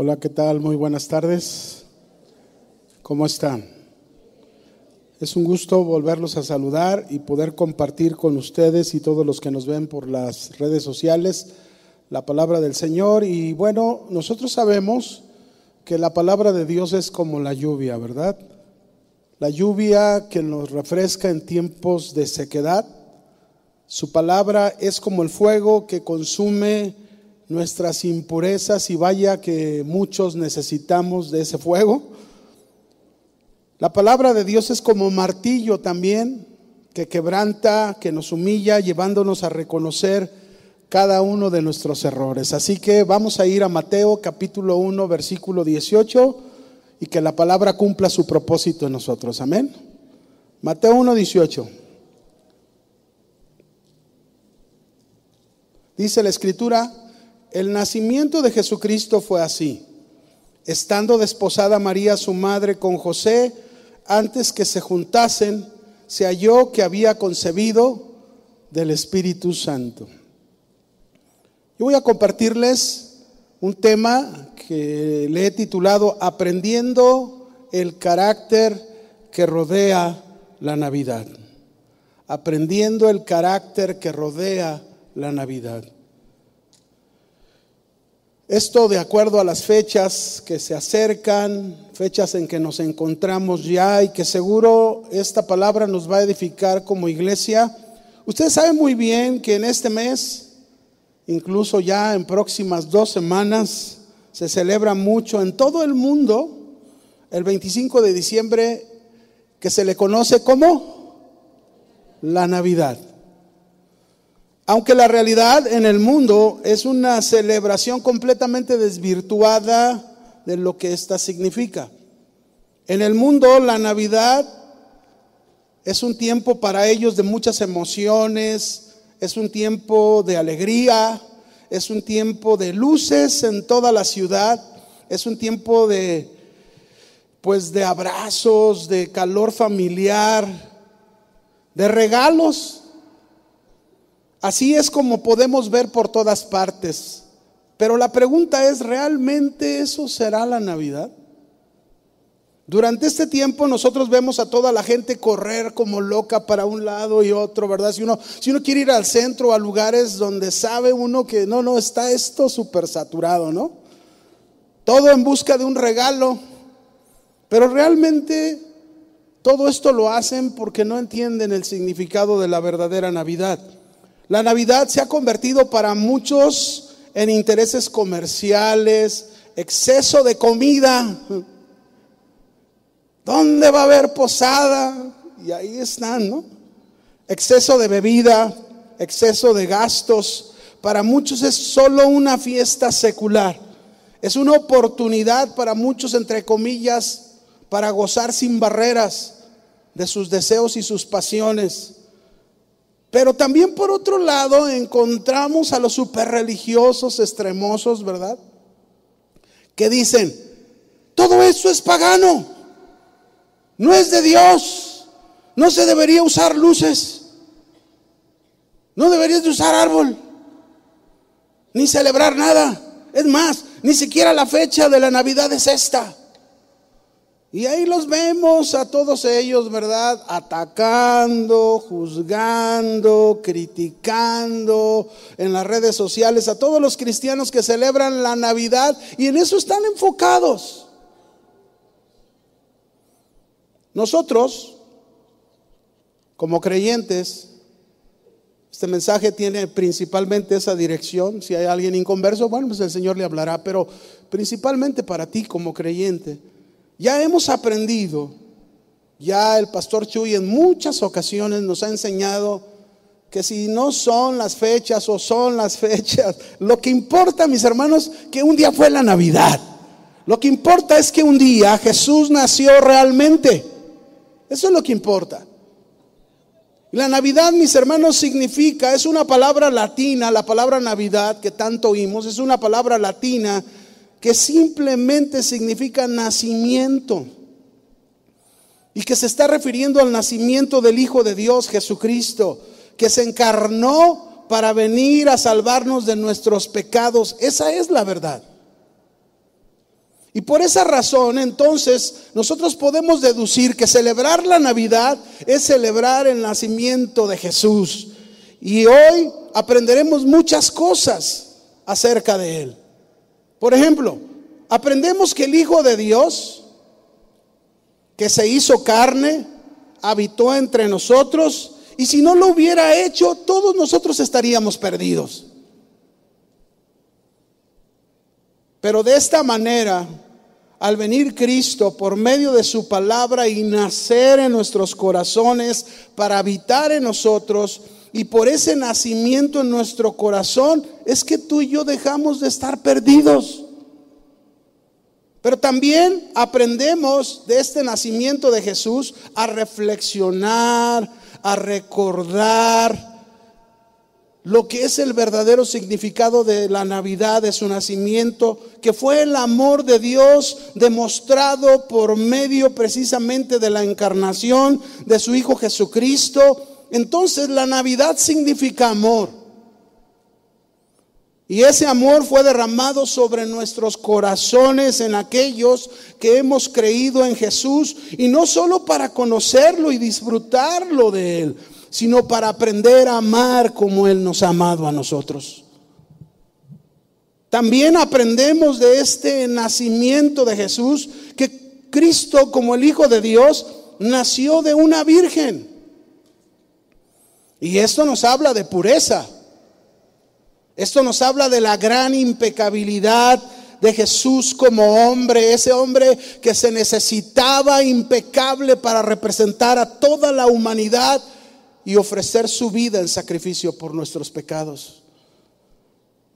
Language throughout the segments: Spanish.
Hola, ¿qué tal? Muy buenas tardes. ¿Cómo están? Es un gusto volverlos a saludar y poder compartir con ustedes y todos los que nos ven por las redes sociales la palabra del Señor. Y bueno, nosotros sabemos que la palabra de Dios es como la lluvia, ¿verdad? La lluvia que nos refresca en tiempos de sequedad. Su palabra es como el fuego que consume nuestras impurezas y vaya que muchos necesitamos de ese fuego. La palabra de Dios es como martillo también, que quebranta, que nos humilla, llevándonos a reconocer cada uno de nuestros errores. Así que vamos a ir a Mateo capítulo 1, versículo 18, y que la palabra cumpla su propósito en nosotros. Amén. Mateo 1, 18. Dice la escritura, el nacimiento de Jesucristo fue así. Estando desposada María, su madre, con José, antes que se juntasen, se halló que había concebido del Espíritu Santo. Yo voy a compartirles un tema que le he titulado Aprendiendo el carácter que rodea la Navidad. Aprendiendo el carácter que rodea la Navidad. Esto de acuerdo a las fechas que se acercan, fechas en que nos encontramos ya y que seguro esta palabra nos va a edificar como iglesia. Ustedes saben muy bien que en este mes, incluso ya en próximas dos semanas, se celebra mucho en todo el mundo el 25 de diciembre que se le conoce como la Navidad. Aunque la realidad en el mundo es una celebración completamente desvirtuada de lo que ésta significa. En el mundo la Navidad es un tiempo para ellos de muchas emociones, es un tiempo de alegría, es un tiempo de luces en toda la ciudad, es un tiempo de pues de abrazos, de calor familiar, de regalos Así es como podemos ver por todas partes. Pero la pregunta es, ¿realmente eso será la Navidad? Durante este tiempo nosotros vemos a toda la gente correr como loca para un lado y otro, ¿verdad? Si uno, si uno quiere ir al centro, a lugares donde sabe uno que no, no, está esto súper saturado, ¿no? Todo en busca de un regalo. Pero realmente todo esto lo hacen porque no entienden el significado de la verdadera Navidad. La Navidad se ha convertido para muchos en intereses comerciales, exceso de comida. ¿Dónde va a haber posada? Y ahí están, ¿no? Exceso de bebida, exceso de gastos. Para muchos es solo una fiesta secular. Es una oportunidad para muchos, entre comillas, para gozar sin barreras de sus deseos y sus pasiones. Pero también por otro lado encontramos a los superreligiosos extremosos, ¿verdad? Que dicen, todo eso es pagano, no es de Dios, no se debería usar luces, no deberías de usar árbol, ni celebrar nada. Es más, ni siquiera la fecha de la Navidad es esta. Y ahí los vemos a todos ellos, ¿verdad? Atacando, juzgando, criticando en las redes sociales a todos los cristianos que celebran la Navidad y en eso están enfocados. Nosotros, como creyentes, este mensaje tiene principalmente esa dirección. Si hay alguien inconverso, bueno, pues el Señor le hablará, pero principalmente para ti como creyente ya hemos aprendido, ya el pastor Chuy en muchas ocasiones nos ha enseñado que si no son las fechas o son las fechas, lo que importa, mis hermanos, que un día fue la Navidad. Lo que importa es que un día Jesús nació realmente. Eso es lo que importa. La Navidad, mis hermanos, significa, es una palabra latina, la palabra Navidad que tanto oímos, es una palabra latina que simplemente significa nacimiento y que se está refiriendo al nacimiento del Hijo de Dios, Jesucristo, que se encarnó para venir a salvarnos de nuestros pecados. Esa es la verdad. Y por esa razón, entonces, nosotros podemos deducir que celebrar la Navidad es celebrar el nacimiento de Jesús. Y hoy aprenderemos muchas cosas acerca de Él. Por ejemplo, aprendemos que el Hijo de Dios, que se hizo carne, habitó entre nosotros, y si no lo hubiera hecho, todos nosotros estaríamos perdidos. Pero de esta manera, al venir Cristo por medio de su palabra y nacer en nuestros corazones para habitar en nosotros, y por ese nacimiento en nuestro corazón es que tú y yo dejamos de estar perdidos. Pero también aprendemos de este nacimiento de Jesús a reflexionar, a recordar, lo que es el verdadero significado de la Navidad, de su nacimiento, que fue el amor de Dios demostrado por medio precisamente de la encarnación de su Hijo Jesucristo. Entonces la Navidad significa amor. Y ese amor fue derramado sobre nuestros corazones en aquellos que hemos creído en Jesús y no solo para conocerlo y disfrutarlo de Él, sino para aprender a amar como Él nos ha amado a nosotros. También aprendemos de este nacimiento de Jesús que Cristo como el Hijo de Dios nació de una virgen. Y esto nos habla de pureza. Esto nos habla de la gran impecabilidad de Jesús como hombre, ese hombre que se necesitaba impecable para representar a toda la humanidad y ofrecer su vida en sacrificio por nuestros pecados.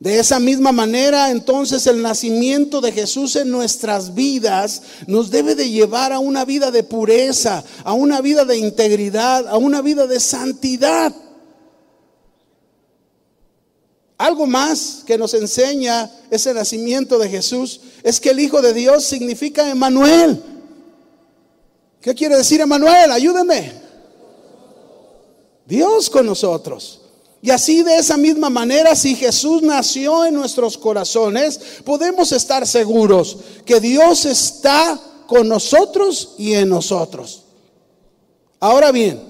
De esa misma manera, entonces, el nacimiento de Jesús en nuestras vidas nos debe de llevar a una vida de pureza, a una vida de integridad, a una vida de santidad. Algo más que nos enseña ese nacimiento de Jesús es que el Hijo de Dios significa Emanuel. ¿Qué quiere decir Emanuel? Ayúdeme. Dios con nosotros. Y así de esa misma manera, si Jesús nació en nuestros corazones, podemos estar seguros que Dios está con nosotros y en nosotros. Ahora bien,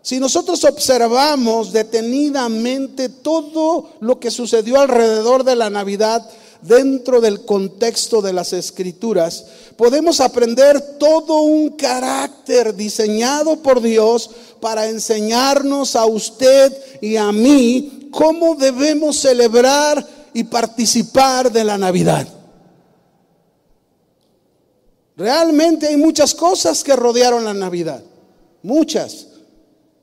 si nosotros observamos detenidamente todo lo que sucedió alrededor de la Navidad, dentro del contexto de las escrituras, podemos aprender todo un carácter diseñado por Dios para enseñarnos a usted y a mí cómo debemos celebrar y participar de la Navidad. Realmente hay muchas cosas que rodearon la Navidad, muchas.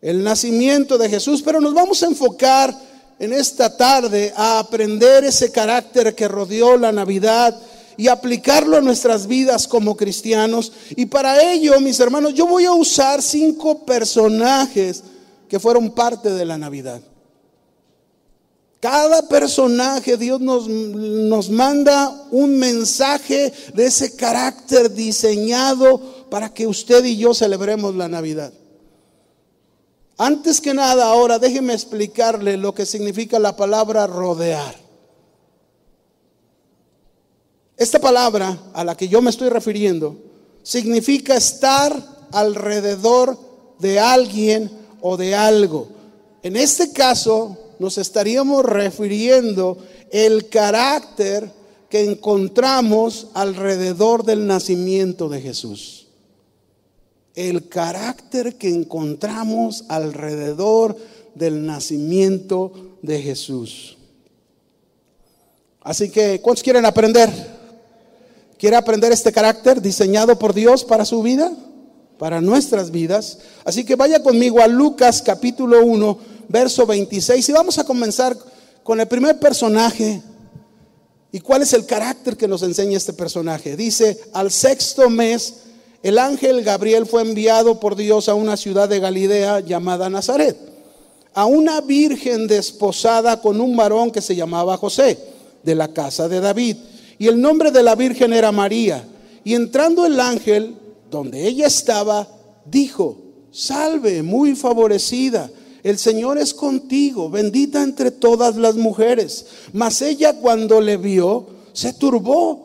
El nacimiento de Jesús, pero nos vamos a enfocar en esta tarde a aprender ese carácter que rodeó la Navidad y aplicarlo a nuestras vidas como cristianos. Y para ello, mis hermanos, yo voy a usar cinco personajes que fueron parte de la Navidad. Cada personaje Dios nos, nos manda un mensaje de ese carácter diseñado para que usted y yo celebremos la Navidad. Antes que nada, ahora déjeme explicarle lo que significa la palabra rodear. Esta palabra a la que yo me estoy refiriendo significa estar alrededor de alguien o de algo. En este caso nos estaríamos refiriendo el carácter que encontramos alrededor del nacimiento de Jesús el carácter que encontramos alrededor del nacimiento de Jesús. Así que, ¿cuántos quieren aprender? ¿Quiere aprender este carácter diseñado por Dios para su vida? Para nuestras vidas. Así que vaya conmigo a Lucas capítulo 1, verso 26 y vamos a comenzar con el primer personaje. ¿Y cuál es el carácter que nos enseña este personaje? Dice, al sexto mes el ángel Gabriel fue enviado por Dios a una ciudad de Galilea llamada Nazaret, a una virgen desposada con un varón que se llamaba José, de la casa de David. Y el nombre de la virgen era María. Y entrando el ángel, donde ella estaba, dijo, salve, muy favorecida, el Señor es contigo, bendita entre todas las mujeres. Mas ella cuando le vio, se turbó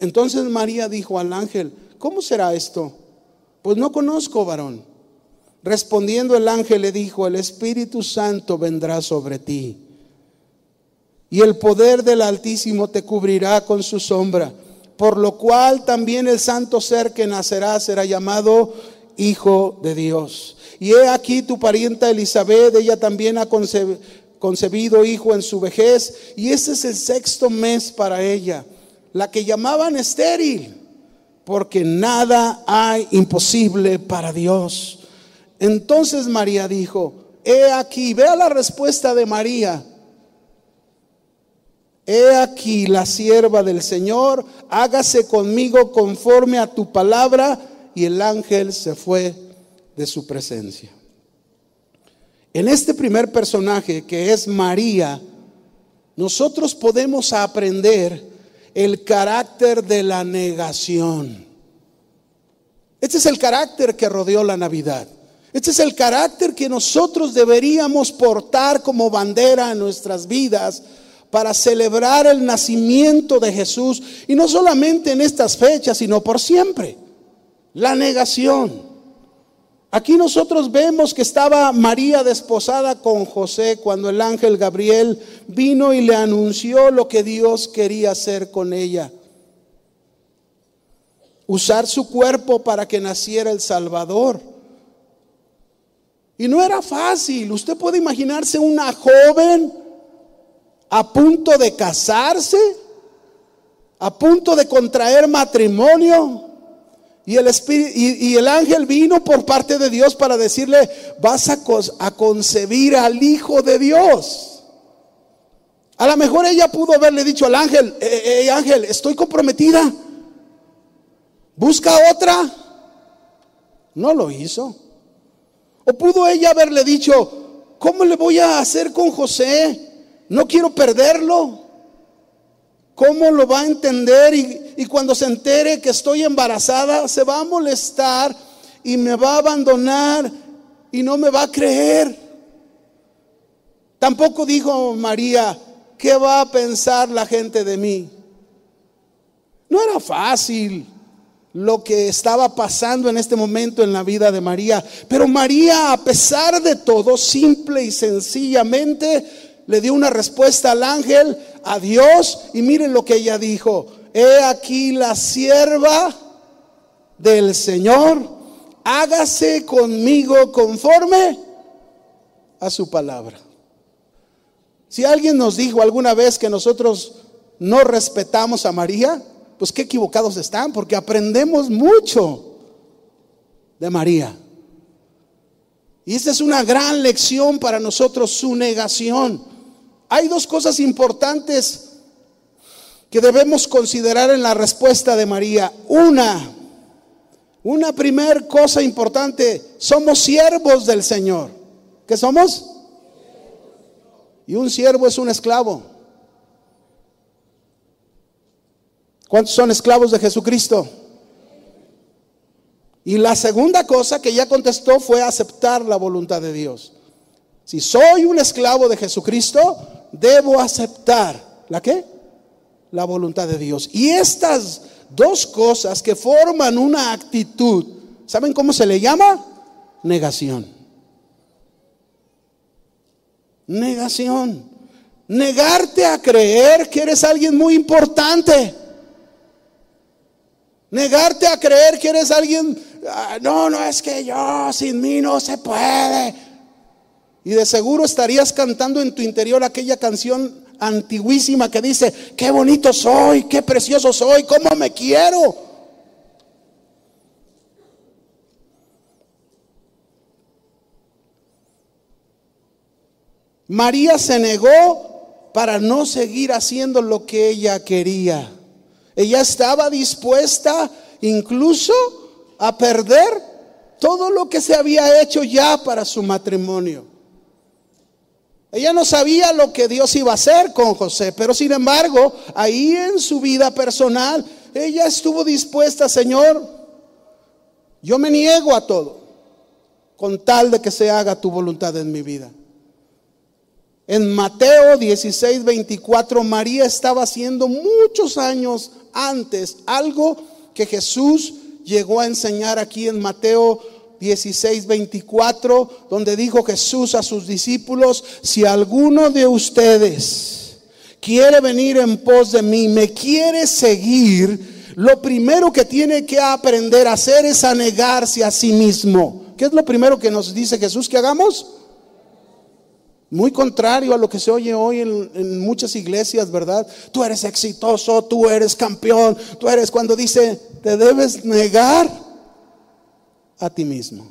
Entonces María dijo al ángel, ¿cómo será esto? Pues no conozco varón. Respondiendo el ángel le dijo, el Espíritu Santo vendrá sobre ti y el poder del Altísimo te cubrirá con su sombra, por lo cual también el santo ser que nacerá será llamado Hijo de Dios. Y he aquí tu parienta Elizabeth, ella también ha concebido hijo en su vejez, y este es el sexto mes para ella, la que llamaban estéril, porque nada hay imposible para Dios. Entonces María dijo, he aquí, vea la respuesta de María. He aquí la sierva del Señor, hágase conmigo conforme a tu palabra. Y el ángel se fue de su presencia. En este primer personaje, que es María, nosotros podemos aprender el carácter de la negación. Este es el carácter que rodeó la Navidad. Este es el carácter que nosotros deberíamos portar como bandera en nuestras vidas para celebrar el nacimiento de Jesús. Y no solamente en estas fechas, sino por siempre. La negación. Aquí nosotros vemos que estaba María desposada con José cuando el ángel Gabriel vino y le anunció lo que Dios quería hacer con ella. Usar su cuerpo para que naciera el Salvador. Y no era fácil. Usted puede imaginarse una joven a punto de casarse, a punto de contraer matrimonio. Y el, espíritu, y, el ángel vino por parte de Dios para decirle, vas a, concebir al Hijo de Dios. A lo mejor ella pudo haberle dicho al ángel, eh, eh, ángel, estoy comprometida. Busca otra. No lo hizo. O pudo ella haberle dicho, ¿cómo le voy a hacer con José? No quiero perderlo. ¿Cómo lo va a entender? Y, cuando se entere que estoy embarazada, se va a molestar y me va a abandonar y no me va a creer. Tampoco dijo María, ¿qué va a pensar la gente de mí? No era fácil lo que estaba pasando en este momento en la vida de María. Pero María, a pesar de todo, simple y sencillamente, le dio una respuesta al ángel, a Dios, y miren lo que ella dijo. He aquí la sierva del Señor, hágase conmigo conforme a su palabra. Si alguien nos dijo alguna vez que nosotros no respetamos a María, pues qué equivocados están, porque aprendemos mucho de María. Y esta es una gran lección para nosotros, su negación. Hay dos cosas importantes que debemos considerar en la respuesta de María. Una, una primer cosa importante, somos siervos del Señor. ¿Qué somos? Y un siervo es un esclavo. ¿Cuántos son esclavos de Jesucristo? Y la segunda cosa que ya contestó fue aceptar la voluntad de Dios. Si soy un esclavo de Jesucristo, debo aceptar la qué? La voluntad de Dios. Y estas dos cosas que forman una actitud, ¿saben cómo se le llama? Negación. Negación. Negarte a creer que eres alguien muy importante. Negarte a creer que eres alguien, ah, no, no es que yo sin mí no se puede. Y de seguro estarías cantando en tu interior aquella canción antiguísima que dice, qué bonito soy, qué precioso soy, cómo me quiero. María se negó para no seguir haciendo lo que ella quería. Ella estaba dispuesta incluso a perder todo lo que se había hecho ya para su matrimonio. Ella no sabía lo que Dios iba a hacer con José, pero sin embargo, ahí en su vida personal, ella estuvo dispuesta, Señor, yo me niego a todo, con tal de que se haga tu voluntad en mi vida. En Mateo 16, 24, María estaba haciendo muchos años antes algo que Jesús llegó a enseñar aquí en Mateo 16, 24, donde dijo Jesús a sus discípulos, si alguno de ustedes quiere venir en pos de mí, me quiere seguir, lo primero que tiene que aprender a hacer es a negarse a sí mismo. ¿Qué es lo primero que nos dice Jesús que hagamos? Muy contrario a lo que se oye hoy en, muchas iglesias, ¿verdad? Tú eres exitoso, tú eres campeón, tú eres cuando dice, te debes negar a ti mismo.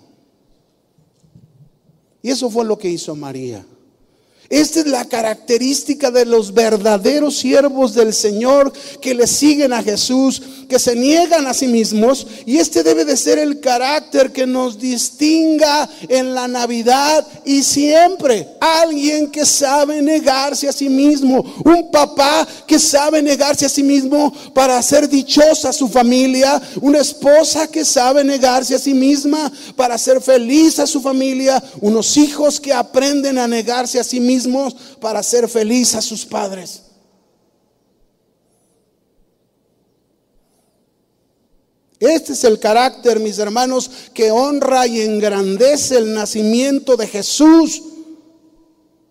Y eso fue lo que hizo María. Esta es la característica de los verdaderos siervos del Señor que le siguen a Jesús, que se niegan a sí mismos. Y este debe de ser el carácter que nos distinga en la Navidad y siempre. Alguien que sabe negarse a sí mismo. Un papá que sabe negarse a sí mismo para hacer dichosa a su familia. Una esposa que sabe negarse a sí misma para hacer feliz a su familia. Unos hijos que aprenden a negarse a sí para ser feliz a sus padres. Este es el carácter, mis hermanos, que honra y engrandece el nacimiento de Jesús.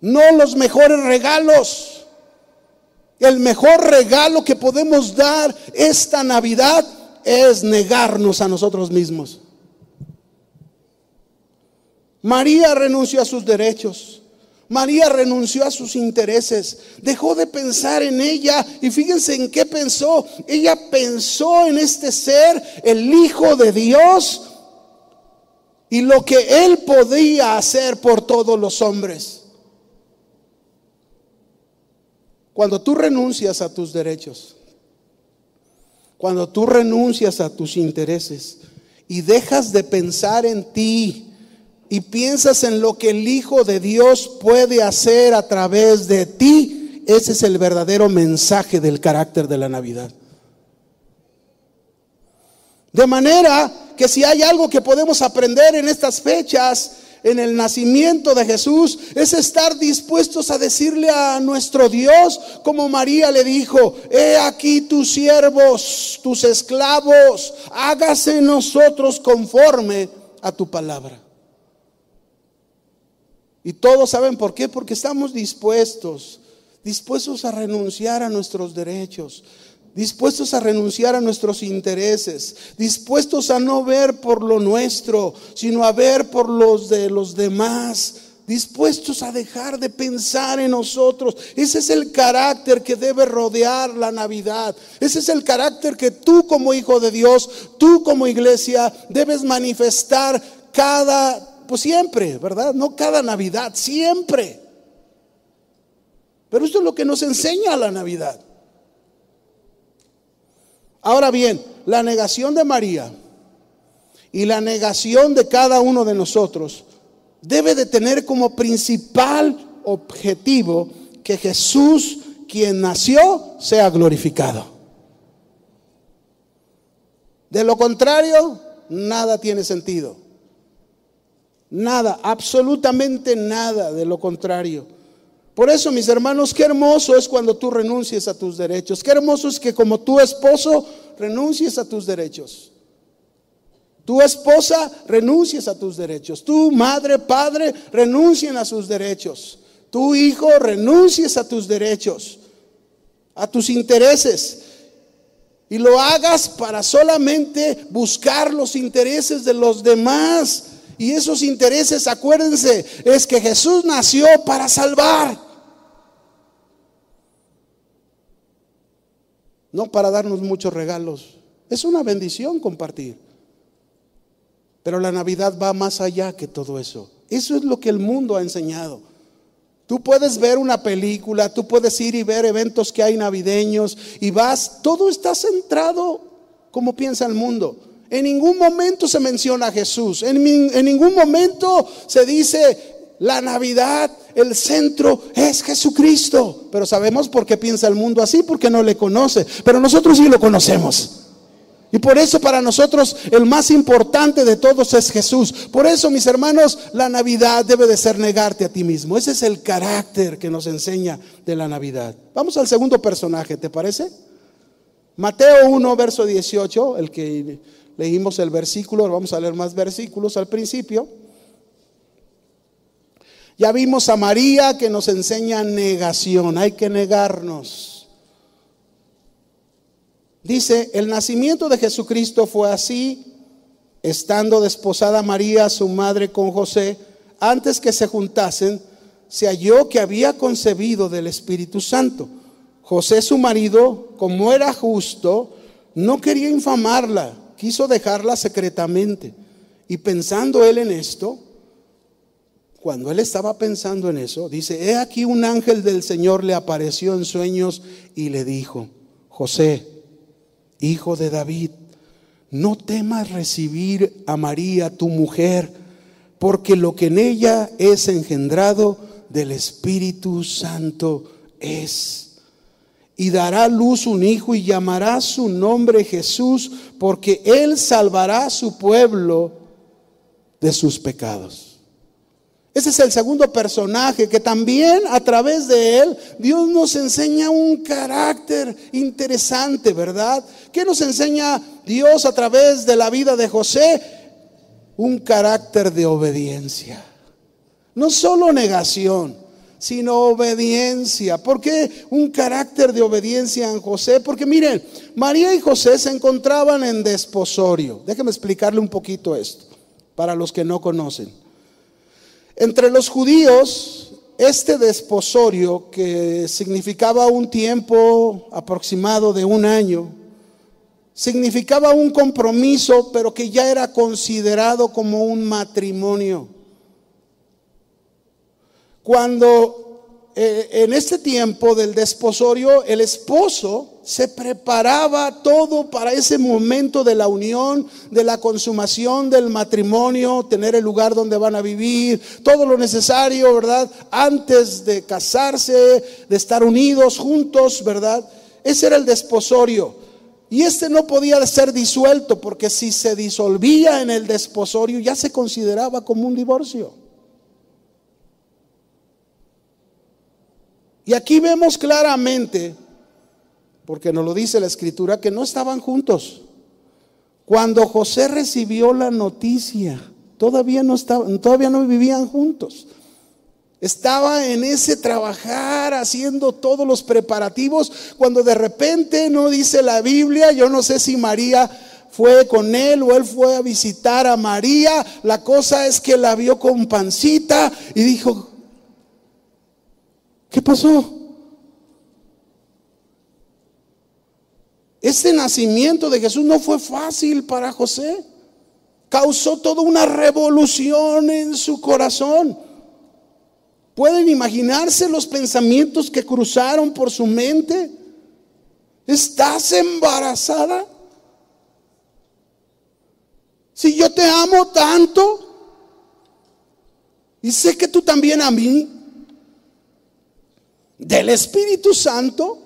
No los mejores regalos. El mejor regalo que podemos dar esta Navidad es negarnos a nosotros mismos. María renunció a sus derechos. María renunció a sus intereses, dejó de pensar en ella y fíjense en qué pensó. Ella pensó en este ser, el Hijo de Dios, y lo que él podía hacer por todos los hombres. Cuando tú renuncias a tus derechos, cuando tú renuncias a tus intereses y dejas de pensar en ti, y piensas en lo que el Hijo de Dios puede hacer a través de ti, ese es el verdadero mensaje del carácter de la Navidad. De manera que si hay algo que podemos aprender en estas fechas, en el nacimiento de Jesús, es estar dispuestos a decirle a nuestro Dios, como María le dijo, he aquí tus siervos, tus esclavos, hágase nosotros conforme a tu palabra. Y todos saben por qué, porque estamos dispuestos, dispuestos a renunciar a nuestros derechos, dispuestos a renunciar a nuestros intereses, dispuestos a no ver por lo nuestro, sino a ver por los de los demás, dispuestos a dejar de pensar en nosotros. Ese es el carácter que debe rodear la Navidad. Ese es el carácter que tú como hijo de Dios, tú como iglesia, debes manifestar cada pues siempre, ¿verdad? No cada Navidad, siempre. Pero esto es lo que nos enseña la Navidad. Ahora bien, la negación de María y la negación de cada uno de nosotros debe de tener como principal objetivo que Jesús, quien nació, sea glorificado. De lo contrario, nada tiene sentido. Nada, absolutamente nada de lo contrario. Por eso, mis hermanos, qué hermoso es cuando tú renuncies a tus derechos. Qué hermoso es que como tu esposo renuncies a tus derechos. Tu esposa renuncies a tus derechos. Tu madre, padre renuncien a sus derechos. Tu hijo renuncies a tus derechos, a tus intereses. Y lo hagas para solamente buscar los intereses de los demás y esos intereses, acuérdense, es que Jesús nació para salvar. No para darnos muchos regalos. Es una bendición compartir. Pero la Navidad va más allá que todo eso. Eso es lo que el mundo ha enseñado. Tú puedes ver una película, tú puedes ir y ver eventos que hay navideños y vas, todo está centrado como piensa el mundo. En ningún momento se menciona a Jesús, en, ningún momento se dice la Navidad, el centro es Jesucristo. Pero sabemos por qué piensa el mundo así, porque no le conoce. Pero nosotros sí lo conocemos. Y por eso para nosotros el más importante de todos es Jesús. Por eso, mis hermanos, la Navidad debe de ser negarte a ti mismo. Ese es el carácter que nos enseña de la Navidad. Vamos al segundo personaje, ¿te parece? Mateo 1, verso 18, el que leímos el versículo, vamos a leer más versículos al principio. Ya vimos a María que nos enseña negación, hay que negarnos. Dice, el nacimiento de Jesucristo fue así, estando desposada María, su madre, con José, antes que se juntasen, se halló que había concebido del Espíritu Santo. José, su marido, como era justo, no quería infamarla, quiso dejarla secretamente. Y pensando él en esto, cuando él estaba pensando en eso, dice, he aquí un ángel del Señor le apareció en sueños y le dijo, José, hijo de David, no temas recibir a María, tu mujer, porque lo que en ella es engendrado del Espíritu Santo es. Y dará luz un hijo y llamará su nombre Jesús, porque él salvará a su pueblo de sus pecados. Ese es el segundo personaje que también a través de él Dios nos enseña un carácter interesante, ¿verdad? ¿Qué nos enseña Dios a través de la vida de José? Un carácter de obediencia. No solo negación, sino obediencia. ¿Por qué un carácter de obediencia en José? Porque miren, María y José se encontraban en desposorio. Déjenme explicarle un poquito esto, para los que no conocen. Entre los judíos, este desposorio, que significaba un tiempo aproximado de un año, significaba un compromiso, pero que ya era considerado como un matrimonio. Cuando eh, en este tiempo del desposorio, el esposo se preparaba todo para ese momento de la unión, de la consumación del matrimonio, tener el lugar donde van a vivir, todo lo necesario, ¿verdad? Antes de casarse, de estar unidos juntos, ¿verdad? Ese era el desposorio. Y este no podía ser disuelto porque si se disolvía en el desposorio ya se consideraba como un divorcio. Y aquí vemos claramente, porque nos lo dice la escritura, que no estaban juntos. Cuando José recibió la noticia, todavía no estaban, todavía no vivían juntos. Estaba en ese trabajar, haciendo todos los preparativos, cuando de repente no dice la Biblia, yo no sé si María fue con él o él fue a visitar a María, la cosa es que la vio con pancita y dijo, ¿Qué pasó? Este nacimiento de Jesús no fue fácil para José. Causó toda una revolución en su corazón. ¿Pueden imaginarse los pensamientos que cruzaron por su mente? ¿Estás embarazada? Si yo te amo tanto y sé que tú también a mí, del Espíritu Santo.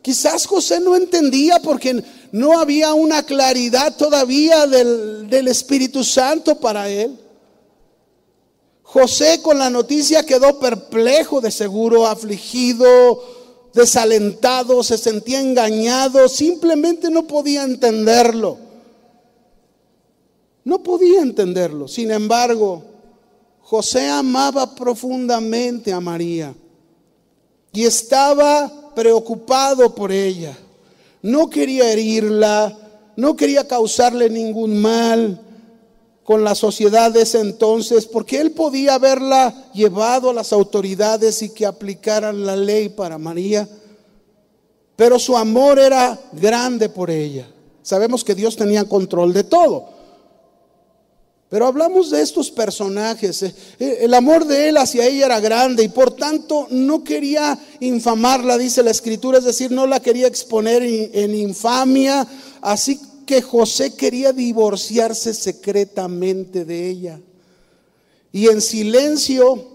Quizás José no entendía porque no había una claridad todavía del, del, Espíritu Santo para él. José con la noticia quedó perplejo, de seguro, afligido, desalentado, se sentía engañado, simplemente no podía entenderlo. No podía entenderlo. Sin embargo, José amaba profundamente a María y estaba preocupado por ella. No quería herirla, no quería causarle ningún mal con la sociedad de ese entonces, porque él podía haberla llevado a las autoridades y que aplicaran la ley para María. Pero su amor era grande por ella. Sabemos que Dios tenía control de todo. Pero hablamos de estos personajes. Eh, eh, el amor de él hacia ella era grande y por tanto no quería infamarla, dice la escritura, es decir, no la quería exponer en infamia. Así que José quería divorciarse secretamente de ella. Y en silencio,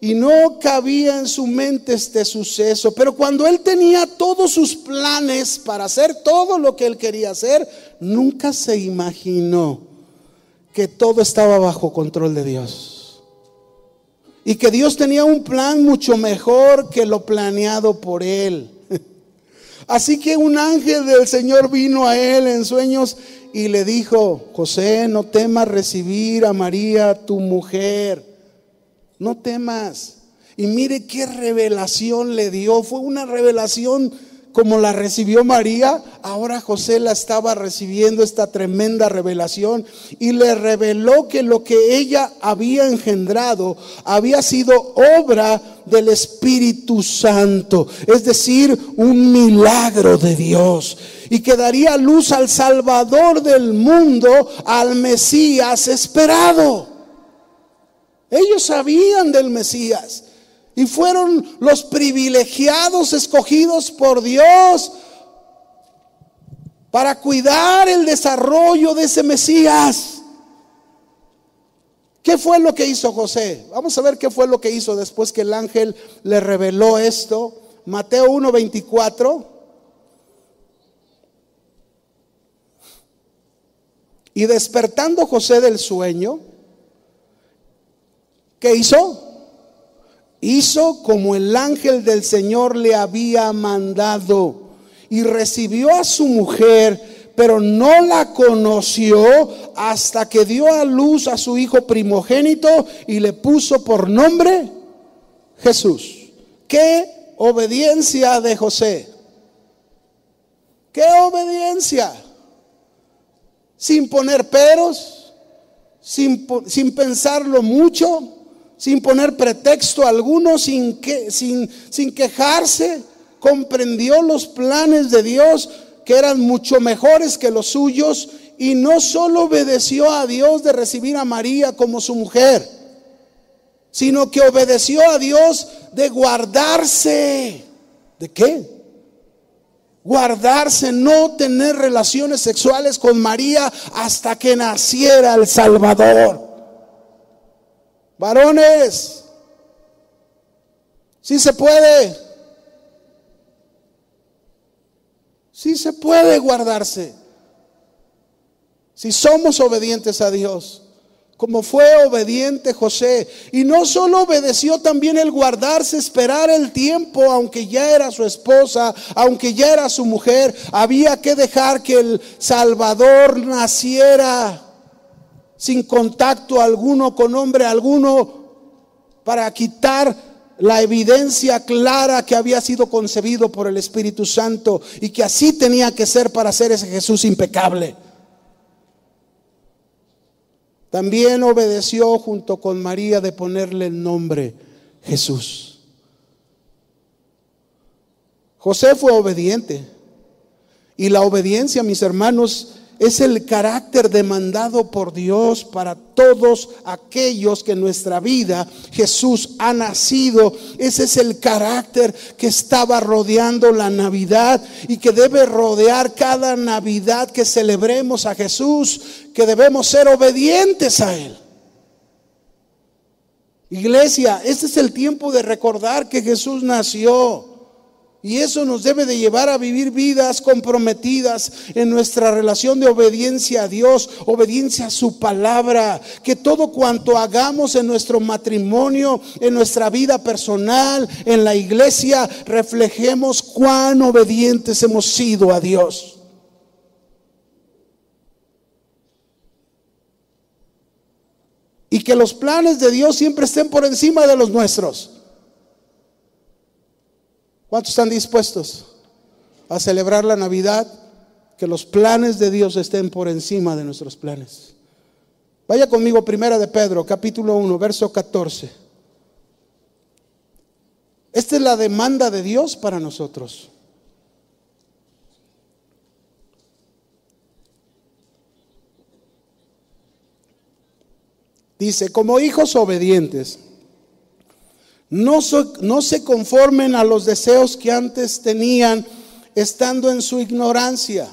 y no cabía en su mente este suceso. Pero cuando él tenía todos sus planes para hacer todo lo que él quería hacer, nunca se imaginó que todo estaba bajo control de Dios. Y que Dios tenía un plan mucho mejor que lo planeado por él. Así que un ángel del Señor vino a él en sueños y le dijo, José, no temas recibir a María, tu mujer. No temas. Y mire qué revelación le dio. Fue una revelación como la recibió María, ahora José la estaba recibiendo esta tremenda revelación y le reveló que lo que ella había engendrado había sido obra del Espíritu Santo, es decir, un milagro de Dios y que daría luz al Salvador del mundo, al Mesías esperado. Ellos sabían del Mesías y fueron los privilegiados escogidos por Dios para cuidar el desarrollo de ese Mesías. ¿Qué fue lo que hizo José? Vamos a ver qué fue lo que hizo después que el ángel le reveló esto. Mateo 1:24. Y despertando José del sueño, ¿qué hizo? Hizo como el ángel del Señor le había mandado y recibió a su mujer, pero no la conoció hasta que dio a luz a su hijo primogénito y le puso por nombre Jesús. ¿Qué obediencia de José? ¿Qué obediencia? Sin poner peros, sin, sin pensarlo mucho sin poner pretexto alguno, sin, que, sin, sin quejarse, comprendió los planes de Dios que eran mucho mejores que los suyos y no solo obedeció a Dios de recibir a María como su mujer, sino que obedeció a Dios de guardarse. ¿De qué? Guardarse, no tener relaciones sexuales con María hasta que naciera el Salvador. Varones, sí se puede. Sí se puede guardarse. Si somos obedientes a Dios, como fue obediente José. Y no solo obedeció también el guardarse, esperar el tiempo, aunque ya era su esposa, aunque ya era su mujer, había que dejar que el Salvador naciera sin contacto alguno con hombre alguno para quitar la evidencia clara que había sido concebido por el Espíritu Santo y que así tenía que ser para ser ese Jesús impecable. También obedeció junto con María de ponerle el nombre Jesús. José fue obediente. Y la obediencia, mis hermanos, es el carácter demandado por Dios para todos aquellos que en nuestra vida Jesús ha nacido. Ese es el carácter que estaba rodeando la Navidad y que debe rodear cada Navidad que celebremos a Jesús, que debemos ser obedientes a Él. Iglesia, este es el tiempo de recordar que Jesús nació. Y eso nos debe de llevar a vivir vidas comprometidas en nuestra relación de obediencia a Dios, obediencia a su palabra. Que todo cuanto hagamos en nuestro matrimonio, en nuestra vida personal, en la iglesia, reflejemos cuán obedientes hemos sido a Dios. Y que los planes de Dios siempre estén por encima de los nuestros. ¿Cuántos están dispuestos a celebrar la Navidad? Que los planes de Dios estén por encima de nuestros planes. Vaya conmigo, primera de Pedro, capítulo 1, verso 14. Esta es la demanda de Dios para nosotros. Dice, como hijos obedientes, no, no se conformen a los deseos que antes tenían estando en su ignorancia,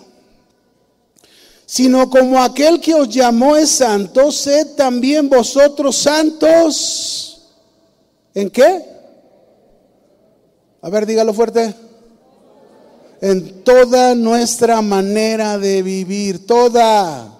sino como aquel que os llamó es santo, sed también vosotros santos. ¿En qué? A ver, dígalo fuerte. En toda nuestra manera de vivir, toda.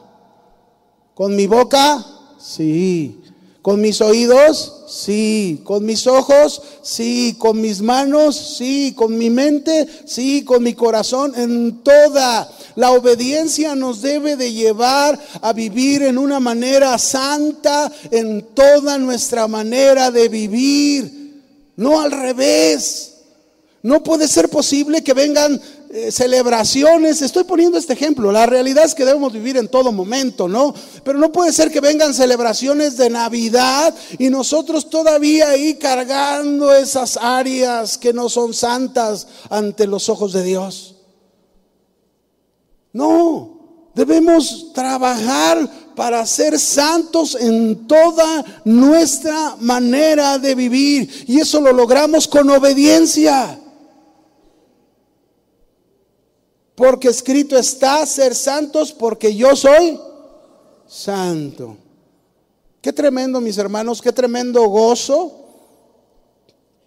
Con mi boca, sí. Con mis oídos, sí. Con mis ojos, sí. Con mis manos, sí. Con mi mente, sí. Con mi corazón, en toda. La obediencia nos debe de llevar a vivir en una manera santa en toda nuestra manera de vivir. No al revés. No puede ser posible que vengan eh, celebraciones. Estoy poniendo este ejemplo. La realidad es que debemos vivir en todo momento, ¿no? Pero no puede ser que vengan celebraciones de Navidad y nosotros todavía ahí cargando esas áreas que no son santas ante los ojos de Dios. No, debemos trabajar para ser santos en toda nuestra manera de vivir. Y eso lo logramos con obediencia. Porque escrito está ser santos porque yo soy santo. Qué tremendo, mis hermanos, qué tremendo gozo.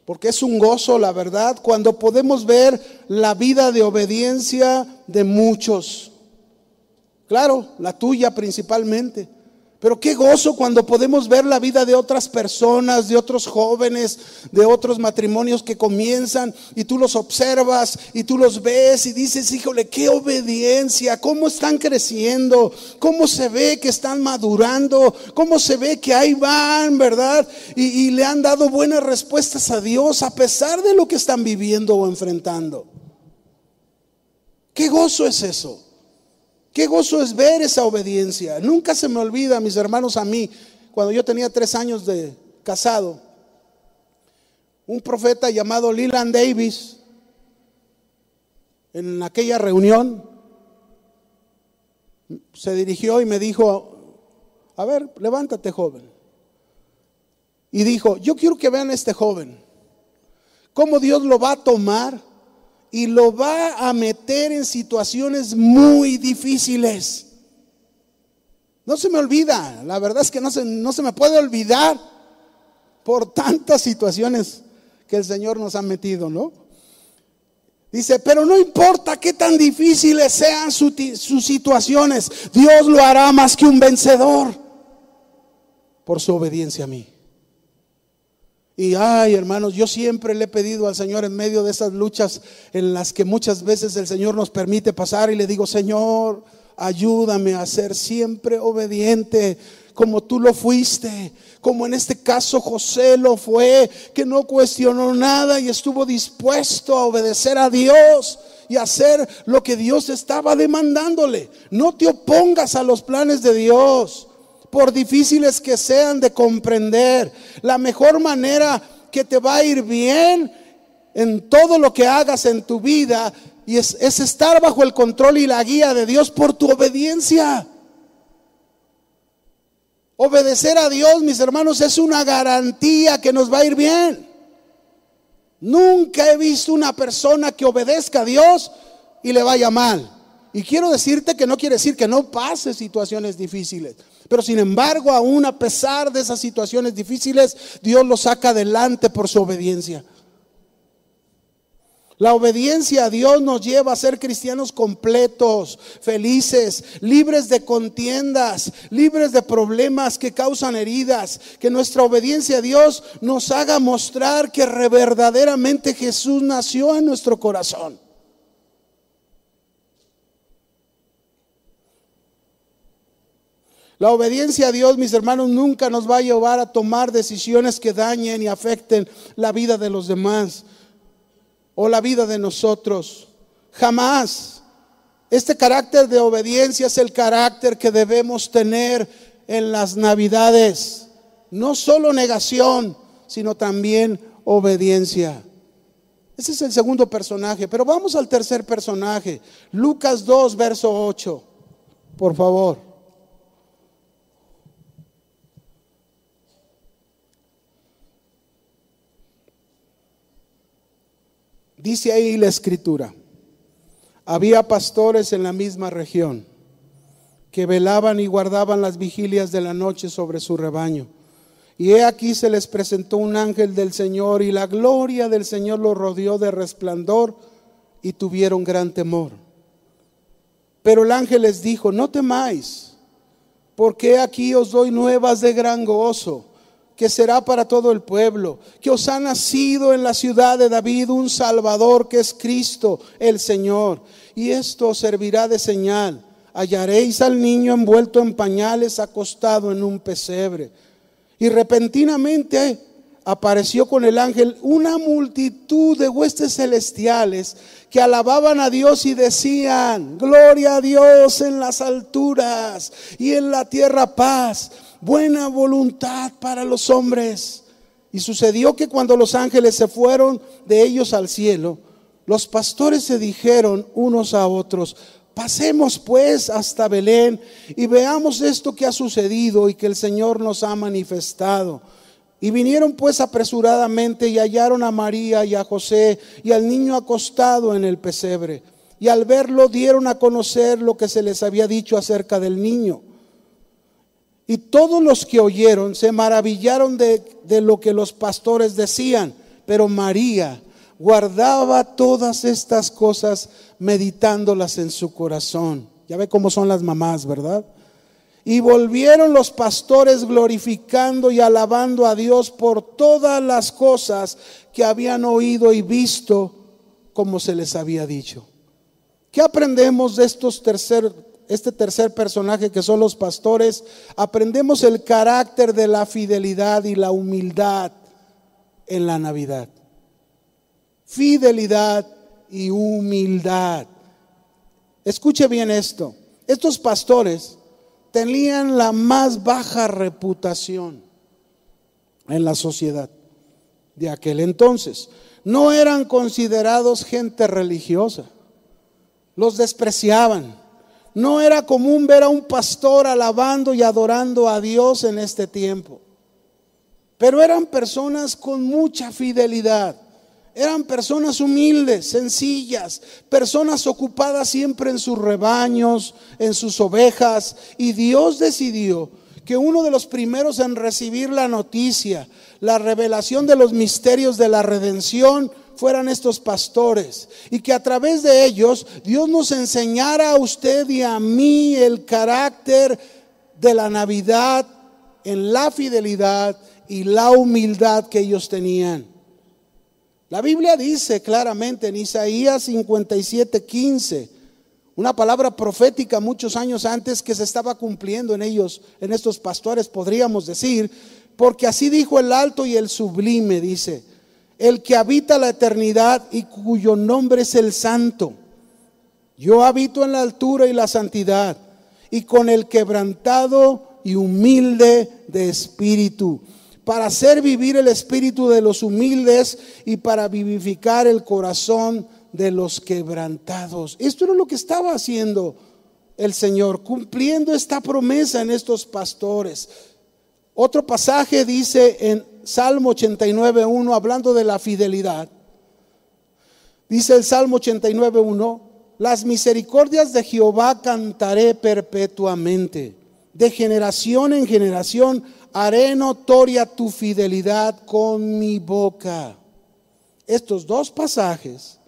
Porque es un gozo, la verdad, cuando podemos ver la vida de obediencia de muchos. Claro, la tuya principalmente. Pero qué gozo cuando podemos ver la vida de otras personas, de otros jóvenes, de otros matrimonios que comienzan y tú los observas y tú los ves y dices, híjole, qué obediencia, cómo están creciendo, cómo se ve que están madurando, cómo se ve que ahí van, ¿verdad? Y, y le han dado buenas respuestas a Dios a pesar de lo que están viviendo o enfrentando. ¿Qué gozo es eso? Qué gozo es ver esa obediencia. Nunca se me olvida, mis hermanos, a mí, cuando yo tenía tres años de casado, un profeta llamado Leland Davis, en aquella reunión, se dirigió y me dijo, a ver, levántate joven. Y dijo, yo quiero que vean a este joven, cómo Dios lo va a tomar y lo va a meter en situaciones muy difíciles. No se me olvida, la verdad es que no se, no se me puede olvidar por tantas situaciones que el Señor nos ha metido, ¿no? Dice, pero no importa qué tan difíciles sean sus situaciones, Dios lo hará más que un vencedor por su obediencia a mí. Y ay, hermanos, yo siempre le he pedido al Señor en medio de esas luchas en las que muchas veces el Señor nos permite pasar y le digo, Señor, ayúdame a ser siempre obediente como tú lo fuiste, como en este caso José lo fue, que no cuestionó nada y estuvo dispuesto a obedecer a Dios y hacer lo que Dios estaba demandándole. No te opongas a los planes de Dios por difíciles que sean de comprender. La mejor manera que te va a ir bien en todo lo que hagas en tu vida y es, es estar bajo el control y la guía de Dios por tu obediencia. Obedecer a Dios, mis hermanos, es una garantía que nos va a ir bien. Nunca he visto una persona que obedezca a Dios y le vaya mal. Y quiero decirte que no quiere decir que no pase situaciones difíciles. Pero sin embargo, aún a pesar de esas situaciones difíciles, Dios lo saca adelante por su obediencia. La obediencia a Dios nos lleva a ser cristianos completos, felices, libres de contiendas, libres de problemas que causan heridas. Que nuestra obediencia a Dios nos haga mostrar que verdaderamente Jesús nació en nuestro corazón. La obediencia a Dios, mis hermanos, nunca nos va a llevar a tomar decisiones que dañen y afecten la vida de los demás o la vida de nosotros. Jamás. Este carácter de obediencia es el carácter que debemos tener en las navidades. No solo negación, sino también obediencia. Ese es el segundo personaje. Pero vamos al tercer personaje. Lucas 2, verso 8. Por favor. Dice ahí la escritura, había pastores en la misma región que velaban y guardaban las vigilias de la noche sobre su rebaño. Y he aquí se les presentó un ángel del Señor y la gloria del Señor los rodeó de resplandor y tuvieron gran temor. Pero el ángel les dijo, no temáis, porque aquí os doy nuevas de gran gozo, que será para todo el pueblo, que os ha nacido en la ciudad de David un Salvador que es Cristo el Señor. Y esto os servirá de señal. Hallaréis al niño envuelto en pañales, acostado en un pesebre. Y repentinamente apareció con el ángel una multitud de huestes celestiales que alababan a Dios y decían, gloria a Dios en las alturas y en la tierra paz, buena voluntad para los hombres. Y sucedió que cuando los ángeles se fueron de ellos al cielo, los pastores se dijeron unos a otros, Pasemos pues hasta Belén y veamos esto que ha sucedido y que el Señor nos ha manifestado. Y vinieron pues apresuradamente y hallaron a María y a José y al niño acostado en el pesebre. Y al verlo dieron a conocer lo que se les había dicho acerca del niño. Y todos los que oyeron se maravillaron de, de lo que los pastores decían. Pero María guardaba todas estas cosas meditándolas en su corazón. Ya ve cómo son las mamás, ¿verdad? Y volvieron los pastores glorificando y alabando a Dios por todas las cosas que habían oído y visto como se les había dicho. ¿Qué aprendemos de estos tercer, este tercer personaje que son los pastores? Aprendemos el carácter de la fidelidad y la humildad en la Navidad fidelidad y humildad. Escuche bien esto. Estos pastores tenían la más baja reputación en la sociedad de aquel entonces. No eran considerados gente religiosa. Los despreciaban. No era común ver a un pastor alabando y adorando a Dios en este tiempo. Pero eran personas con mucha fidelidad eran personas humildes, sencillas, personas ocupadas siempre en sus rebaños, en sus ovejas. Y Dios decidió que uno de los primeros en recibir la noticia, la revelación de los misterios de la redención, fueran estos pastores. Y que a través de ellos Dios nos enseñara a usted y a mí el carácter de la Navidad en la fidelidad y la humildad que ellos tenían. La Biblia dice claramente en Isaías 57, 15, una palabra profética muchos años antes que se estaba cumpliendo en ellos, en estos pastores, podríamos decir, porque así dijo el alto y el sublime, dice, el que habita la eternidad y cuyo nombre es el santo. Yo habito en la altura y la santidad y con el quebrantado y humilde de espíritu para hacer vivir el espíritu de los humildes y para vivificar el corazón de los quebrantados. Esto era lo que estaba haciendo el Señor, cumpliendo esta promesa en estos pastores. Otro pasaje dice en Salmo 89.1, hablando de la fidelidad, dice el Salmo 89.1, las misericordias de Jehová cantaré perpetuamente, de generación en generación haré notoria tu fidelidad con mi boca. Estos dos pasajes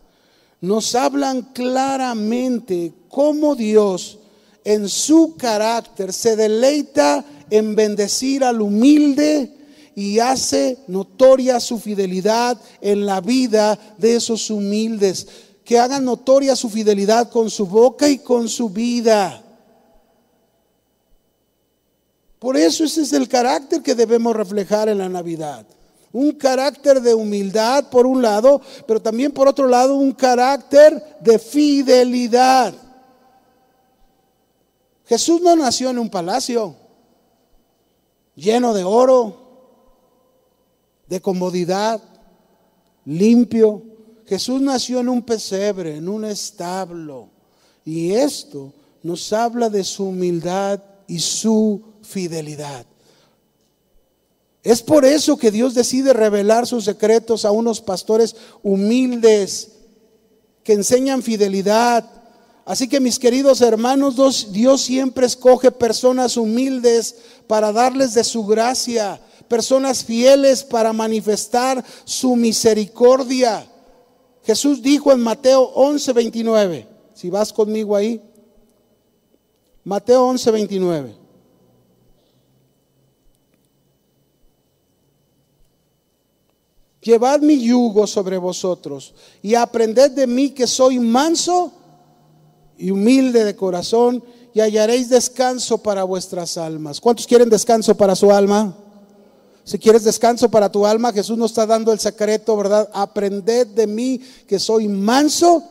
nos hablan claramente cómo Dios en su carácter se deleita en bendecir al humilde y hace notoria su fidelidad en la vida de esos humildes, que hagan notoria su fidelidad con su boca y con su vida. Por eso ese es el carácter que debemos reflejar en la Navidad. Un carácter de humildad por un lado, pero también por otro lado un carácter de fidelidad. Jesús no nació en un palacio lleno de oro, de comodidad, limpio. Jesús nació en un pesebre, en un establo. Y esto nos habla de su humildad y su fidelidad. Es por eso que Dios decide revelar sus secretos a unos pastores humildes que enseñan fidelidad. Así que mis queridos hermanos, Dios siempre escoge personas humildes para darles de su gracia, personas fieles para manifestar su misericordia. Jesús dijo en Mateo 11, 29, si vas conmigo ahí, Mateo 11, 29. Llevad mi yugo sobre vosotros y aprended de mí que soy manso y humilde de corazón y hallaréis descanso para vuestras almas. ¿Cuántos quieren descanso para su alma? Si quieres descanso para tu alma, Jesús nos está dando el secreto, ¿verdad? Aprended de mí que soy manso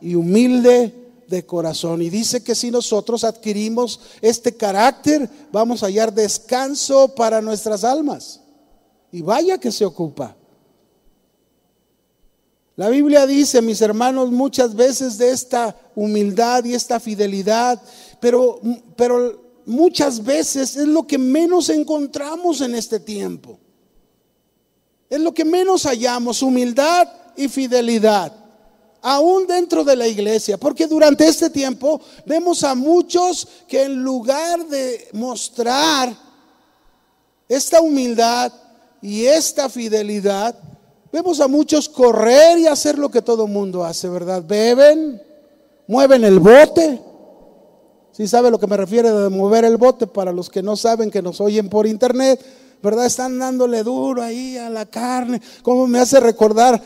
y humilde de corazón. Y dice que si nosotros adquirimos este carácter, vamos a hallar descanso para nuestras almas. Y vaya que se ocupa. La Biblia dice, mis hermanos, muchas veces de esta humildad y esta fidelidad, pero, pero muchas veces es lo que menos encontramos en este tiempo. Es lo que menos hallamos, humildad y fidelidad, aún dentro de la iglesia, porque durante este tiempo vemos a muchos que en lugar de mostrar esta humildad y esta fidelidad, Vemos a muchos correr y hacer lo que todo mundo hace, ¿verdad? Beben, mueven el bote. Si sabe lo que me refiere de mover el bote para los que no saben que nos oyen por internet, ¿verdad? Están dándole duro ahí a la carne. Como me hace recordar,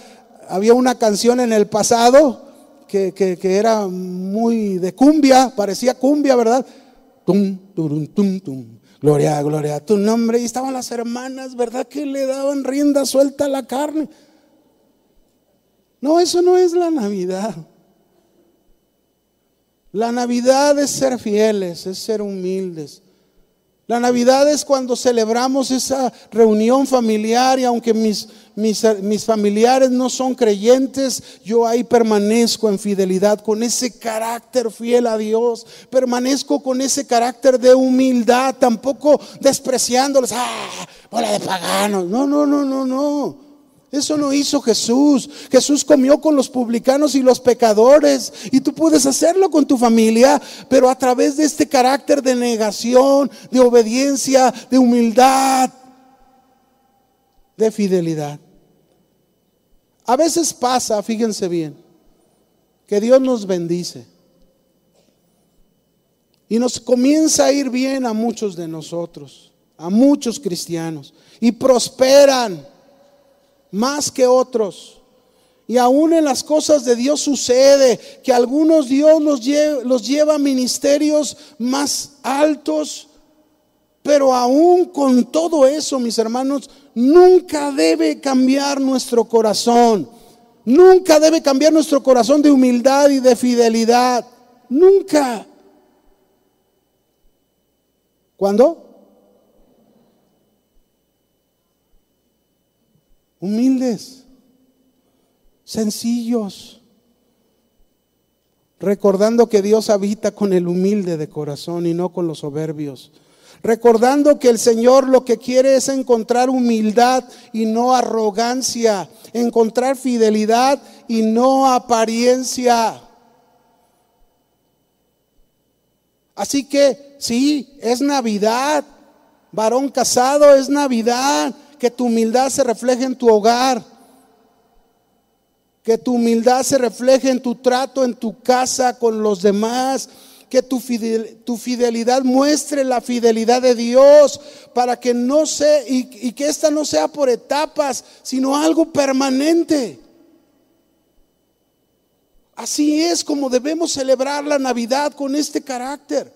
había una canción en el pasado que, que, era muy de cumbia, parecía cumbia, ¿verdad? Tum, turum, tum, tum. Gloria, gloria a tu nombre. Y estaban las hermanas, ¿verdad? Que le daban rienda suelta a la carne. No, eso no es la Navidad. La Navidad es ser fieles, es ser humildes. La Navidad es cuando celebramos esa reunión familiar y aunque mis, mis, familiares no son creyentes, yo ahí permanezco en fidelidad, con ese carácter fiel a Dios, permanezco con ese carácter de humildad, tampoco despreciándoles, ah, bola de paganos. No, no, no, no, no. Eso no hizo Jesús. Jesús comió con los publicanos y los pecadores. Y tú puedes hacerlo con tu familia, pero a través de este carácter de negación, de obediencia, de humildad, de fidelidad. A veces pasa, fíjense bien, que Dios nos bendice. Y nos comienza a ir bien a muchos de nosotros, a muchos cristianos. Y prosperan más que otros. Y aún en las cosas de Dios sucede que algunos Dios los lleva, a ministerios más altos, pero aún con todo eso, mis hermanos, nunca debe cambiar nuestro corazón. Nunca debe cambiar nuestro corazón de humildad y de fidelidad. Nunca. ¿Cuándo? Humildes, sencillos, recordando que Dios habita con el humilde de corazón y no con los soberbios. Recordando que el Señor lo que quiere es encontrar humildad y no arrogancia, encontrar fidelidad y no apariencia. Así que sí, es Navidad, varón casado, es Navidad, que tu humildad se refleje en tu hogar, que tu humildad se refleje en tu trato, en tu casa con los demás, que tu, fidelidad muestre la fidelidad de Dios para que no sea, y, y que esta no sea por etapas, sino algo permanente. Así es como debemos celebrar la Navidad con este carácter.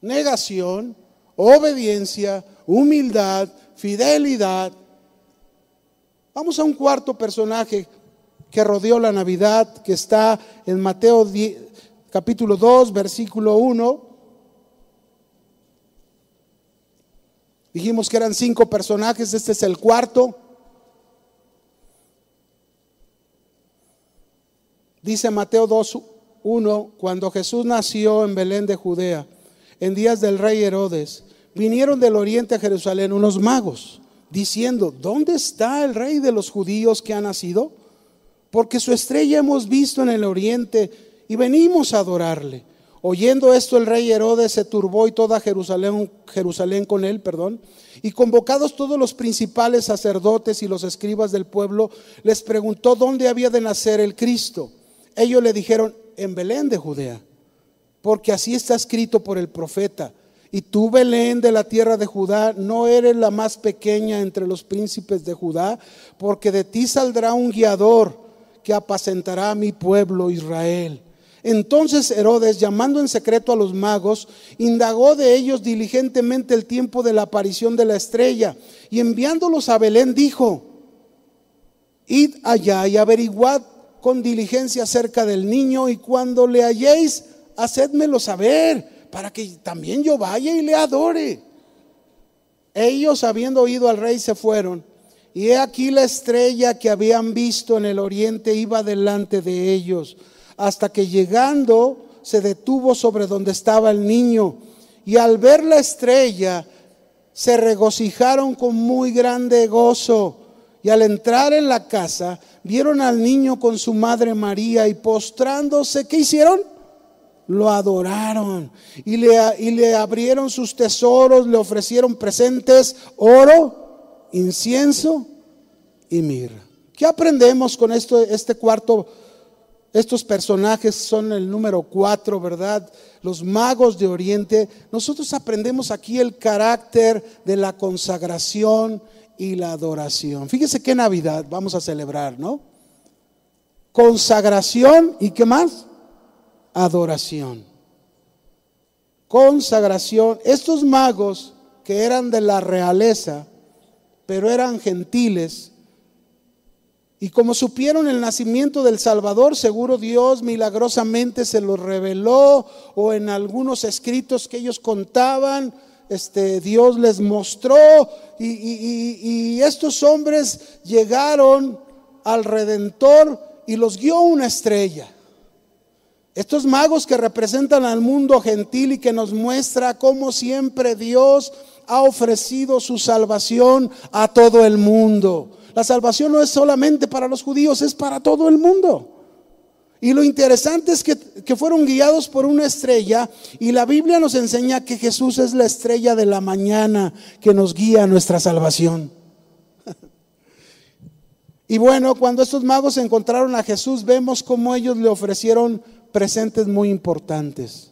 Negación, obediencia, humildad, fidelidad. Vamos a un cuarto personaje que rodeó la Navidad, que está en Mateo capítulo 2, versículo 1. Dijimos que eran cinco personajes, este es el cuarto. Dice Mateo 2, 1, cuando Jesús nació en Belén de Judea, en días del rey Herodes, vinieron del oriente a Jerusalén unos magos, diciendo, ¿dónde está el rey de los judíos que ha nacido? porque su estrella hemos visto en el oriente y venimos a adorarle. Oyendo esto, el rey Herodes se turbó y toda Jerusalén, con él, perdón. Y convocados todos los principales sacerdotes y los escribas del pueblo, les preguntó dónde había de nacer el Cristo. Ellos le dijeron, en Belén de Judea, porque así está escrito por el profeta. Y tú, Belén de la tierra de Judá, no eres la más pequeña entre los príncipes de Judá, porque de ti saldrá un guiador que apacentará a mi pueblo Israel. Entonces Herodes, llamando en secreto a los magos, indagó de ellos diligentemente el tiempo de la aparición de la estrella, y enviándolos a Belén dijo, id allá y averiguad con diligencia acerca del niño, y cuando le halléis, hacedmelo saber para que también yo vaya y le adore. Ellos, habiendo oído al rey, se fueron. Y he aquí la estrella que habían visto en el oriente iba delante de ellos, hasta que llegando se detuvo sobre donde estaba el niño. Y al ver la estrella, se regocijaron con muy grande gozo. Y al entrar en la casa, vieron al niño con su madre María y postrándose, ¿qué hicieron? Lo adoraron y le, y le abrieron sus tesoros, le ofrecieron presentes, oro, incienso y mirra. ¿Qué aprendemos con esto, este cuarto? Estos personajes son el número cuatro, ¿verdad? Los magos de Oriente. Nosotros aprendemos aquí el carácter de la consagración y la adoración. Fíjese qué Navidad vamos a celebrar, ¿no? Consagración y qué más? Adoración. Consagración. Estos magos que eran de la realeza, pero eran gentiles, y como supieron el nacimiento del Salvador, seguro Dios milagrosamente se los reveló o en algunos escritos que ellos contaban, este, Dios les mostró y, y estos hombres llegaron al Redentor y los guió una estrella. Estos magos que representan al mundo gentil y que nos muestra cómo siempre Dios ha ofrecido su salvación a todo el mundo. La salvación no es solamente para los judíos, es para todo el mundo. Y lo interesante es que, que, fueron guiados por una estrella y la Biblia nos enseña que Jesús es la estrella de la mañana que nos guía a nuestra salvación. Y bueno, cuando estos magos encontraron a Jesús, vemos cómo ellos le ofrecieron presentes muy importantes.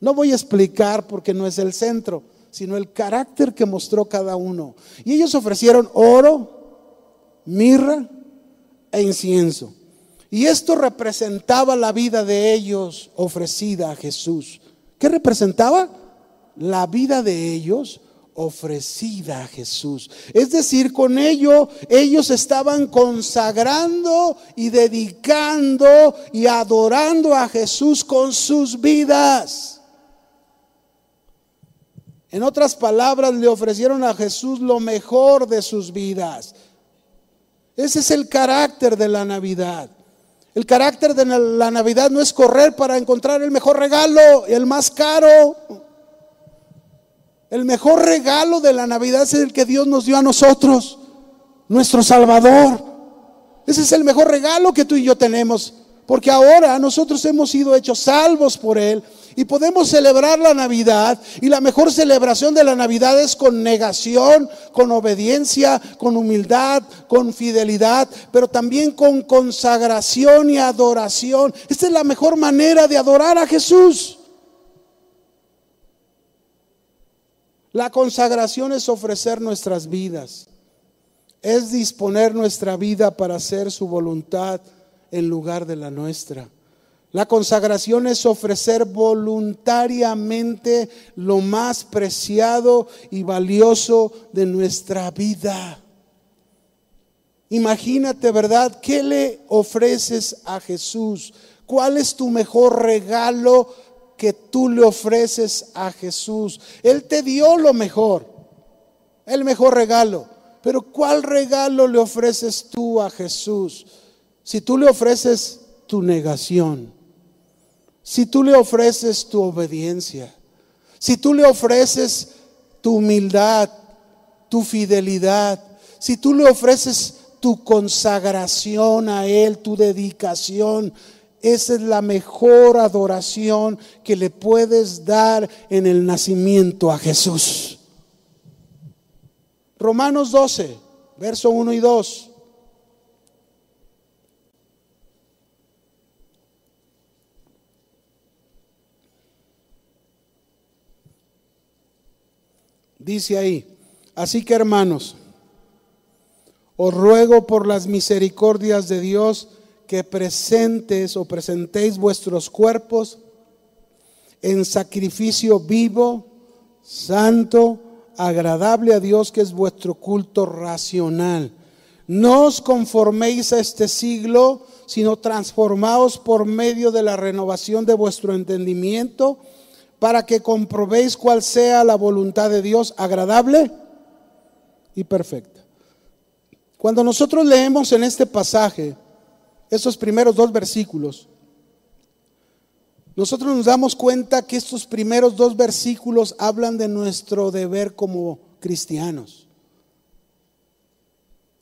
No voy a explicar porque no es el centro, sino el carácter que mostró cada uno. Y ellos ofrecieron oro, mirra e incienso. Y esto representaba la vida de ellos ofrecida a Jesús. ¿Qué representaba? La vida de ellos ofrecida a Jesús. Es decir, con ello ellos estaban consagrando y dedicando y adorando a Jesús con sus vidas. En otras palabras, le ofrecieron a Jesús lo mejor de sus vidas. Ese es el carácter de la Navidad. El carácter de la Navidad no es correr para encontrar el mejor regalo, el más caro. El mejor regalo de la Navidad es el que Dios nos dio a nosotros, nuestro Salvador. Ese es el mejor regalo que tú y yo tenemos, porque ahora nosotros hemos sido hechos salvos por Él y podemos celebrar la Navidad. Y la mejor celebración de la Navidad es con negación, con obediencia, con humildad, con fidelidad, pero también con consagración y adoración. Esta es la mejor manera de adorar a Jesús. La consagración es ofrecer nuestras vidas, es disponer nuestra vida para hacer su voluntad en lugar de la nuestra. La consagración es ofrecer voluntariamente lo más preciado y valioso de nuestra vida. Imagínate, ¿verdad? ¿Qué le ofreces a Jesús? ¿Cuál es tu mejor regalo que tú le ofreces a Jesús. Él te dio lo mejor, el mejor regalo. Pero ¿cuál regalo le ofreces tú a Jesús? Si tú le ofreces tu negación, si tú le ofreces tu obediencia, si tú le ofreces tu humildad, tu fidelidad, si tú le ofreces tu consagración a Él, tu dedicación. Esa es la mejor adoración que le puedes dar en el nacimiento a Jesús. Romanos 12, verso 1 y 2. Dice ahí, así que hermanos, os ruego por las misericordias de Dios que presentes o presentéis vuestros cuerpos en sacrificio vivo, santo, agradable a Dios, que es vuestro culto racional. No os conforméis a este siglo, sino transformaos por medio de la renovación de vuestro entendimiento para que comprobéis cuál sea la voluntad de Dios agradable y perfecta. Cuando nosotros leemos en este pasaje esos primeros dos versículos, nosotros nos damos cuenta que estos primeros dos versículos hablan de nuestro deber como cristianos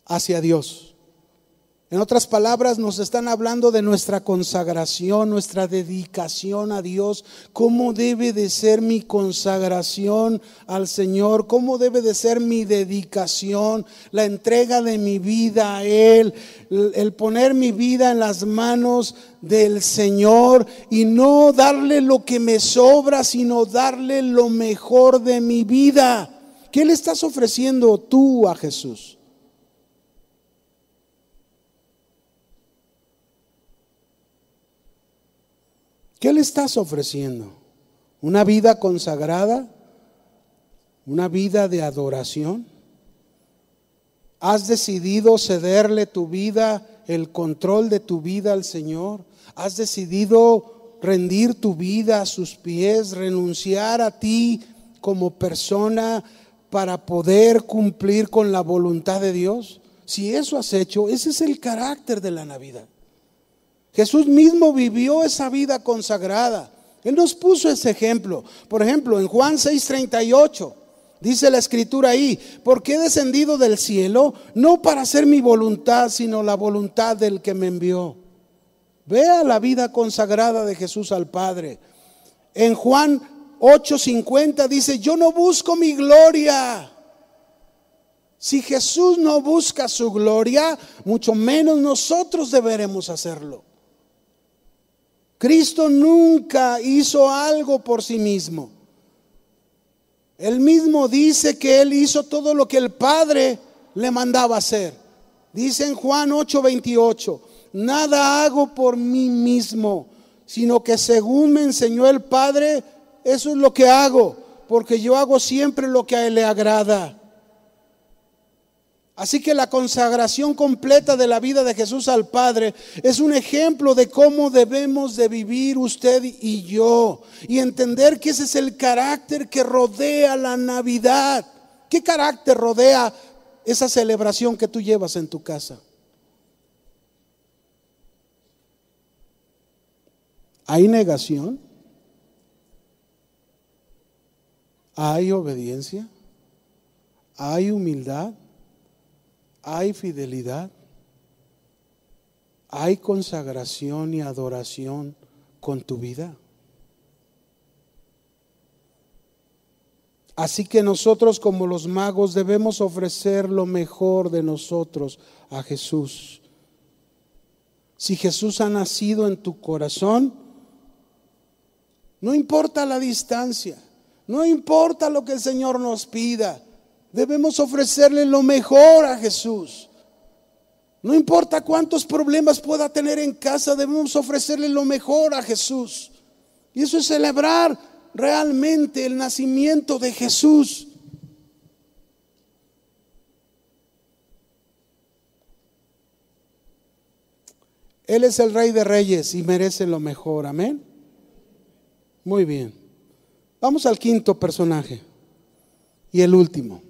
hacia Dios. En otras palabras, nos están hablando de nuestra consagración, nuestra dedicación a Dios, cómo debe de ser mi consagración al Señor, cómo debe de ser mi dedicación, la entrega de mi vida a Él, el poner mi vida en las manos del Señor y no darle lo que me sobra, sino darle lo mejor de mi vida. ¿Qué le estás ofreciendo tú a Jesús? ¿Qué le estás ofreciendo? ¿Una vida consagrada? ¿Una vida de adoración? ¿Has decidido cederle tu vida, el control de tu vida al Señor? ¿Has decidido rendir tu vida a sus pies, renunciar a ti como persona para poder cumplir con la voluntad de Dios? Si eso has hecho, ese es el carácter de la Navidad. Jesús mismo vivió esa vida consagrada. Él nos puso ese ejemplo. Por ejemplo, en Juan 6:38 dice la escritura ahí, porque he descendido del cielo no para hacer mi voluntad, sino la voluntad del que me envió. Vea la vida consagrada de Jesús al Padre. En Juan 8:50 dice, yo no busco mi gloria. Si Jesús no busca su gloria, mucho menos nosotros deberemos hacerlo. Cristo nunca hizo algo por sí mismo. Él mismo dice que Él hizo todo lo que el Padre le mandaba hacer. Dice en Juan 8:28, nada hago por mí mismo, sino que según me enseñó el Padre, eso es lo que hago, porque yo hago siempre lo que a Él le agrada. Así que la consagración completa de la vida de Jesús al Padre es un ejemplo de cómo debemos de vivir usted y yo y entender que ese es el carácter que rodea la Navidad. ¿Qué carácter rodea esa celebración que tú llevas en tu casa? ¿Hay negación? ¿Hay obediencia? ¿Hay humildad? Hay fidelidad, hay consagración y adoración con tu vida. Así que nosotros como los magos debemos ofrecer lo mejor de nosotros a Jesús. Si Jesús ha nacido en tu corazón, no importa la distancia, no importa lo que el Señor nos pida, Debemos ofrecerle lo mejor a Jesús. No importa cuántos problemas pueda tener en casa, debemos ofrecerle lo mejor a Jesús. Y eso es celebrar realmente el nacimiento de Jesús. Él es el rey de reyes y merece lo mejor. Amén. Muy bien. Vamos al quinto personaje y el último.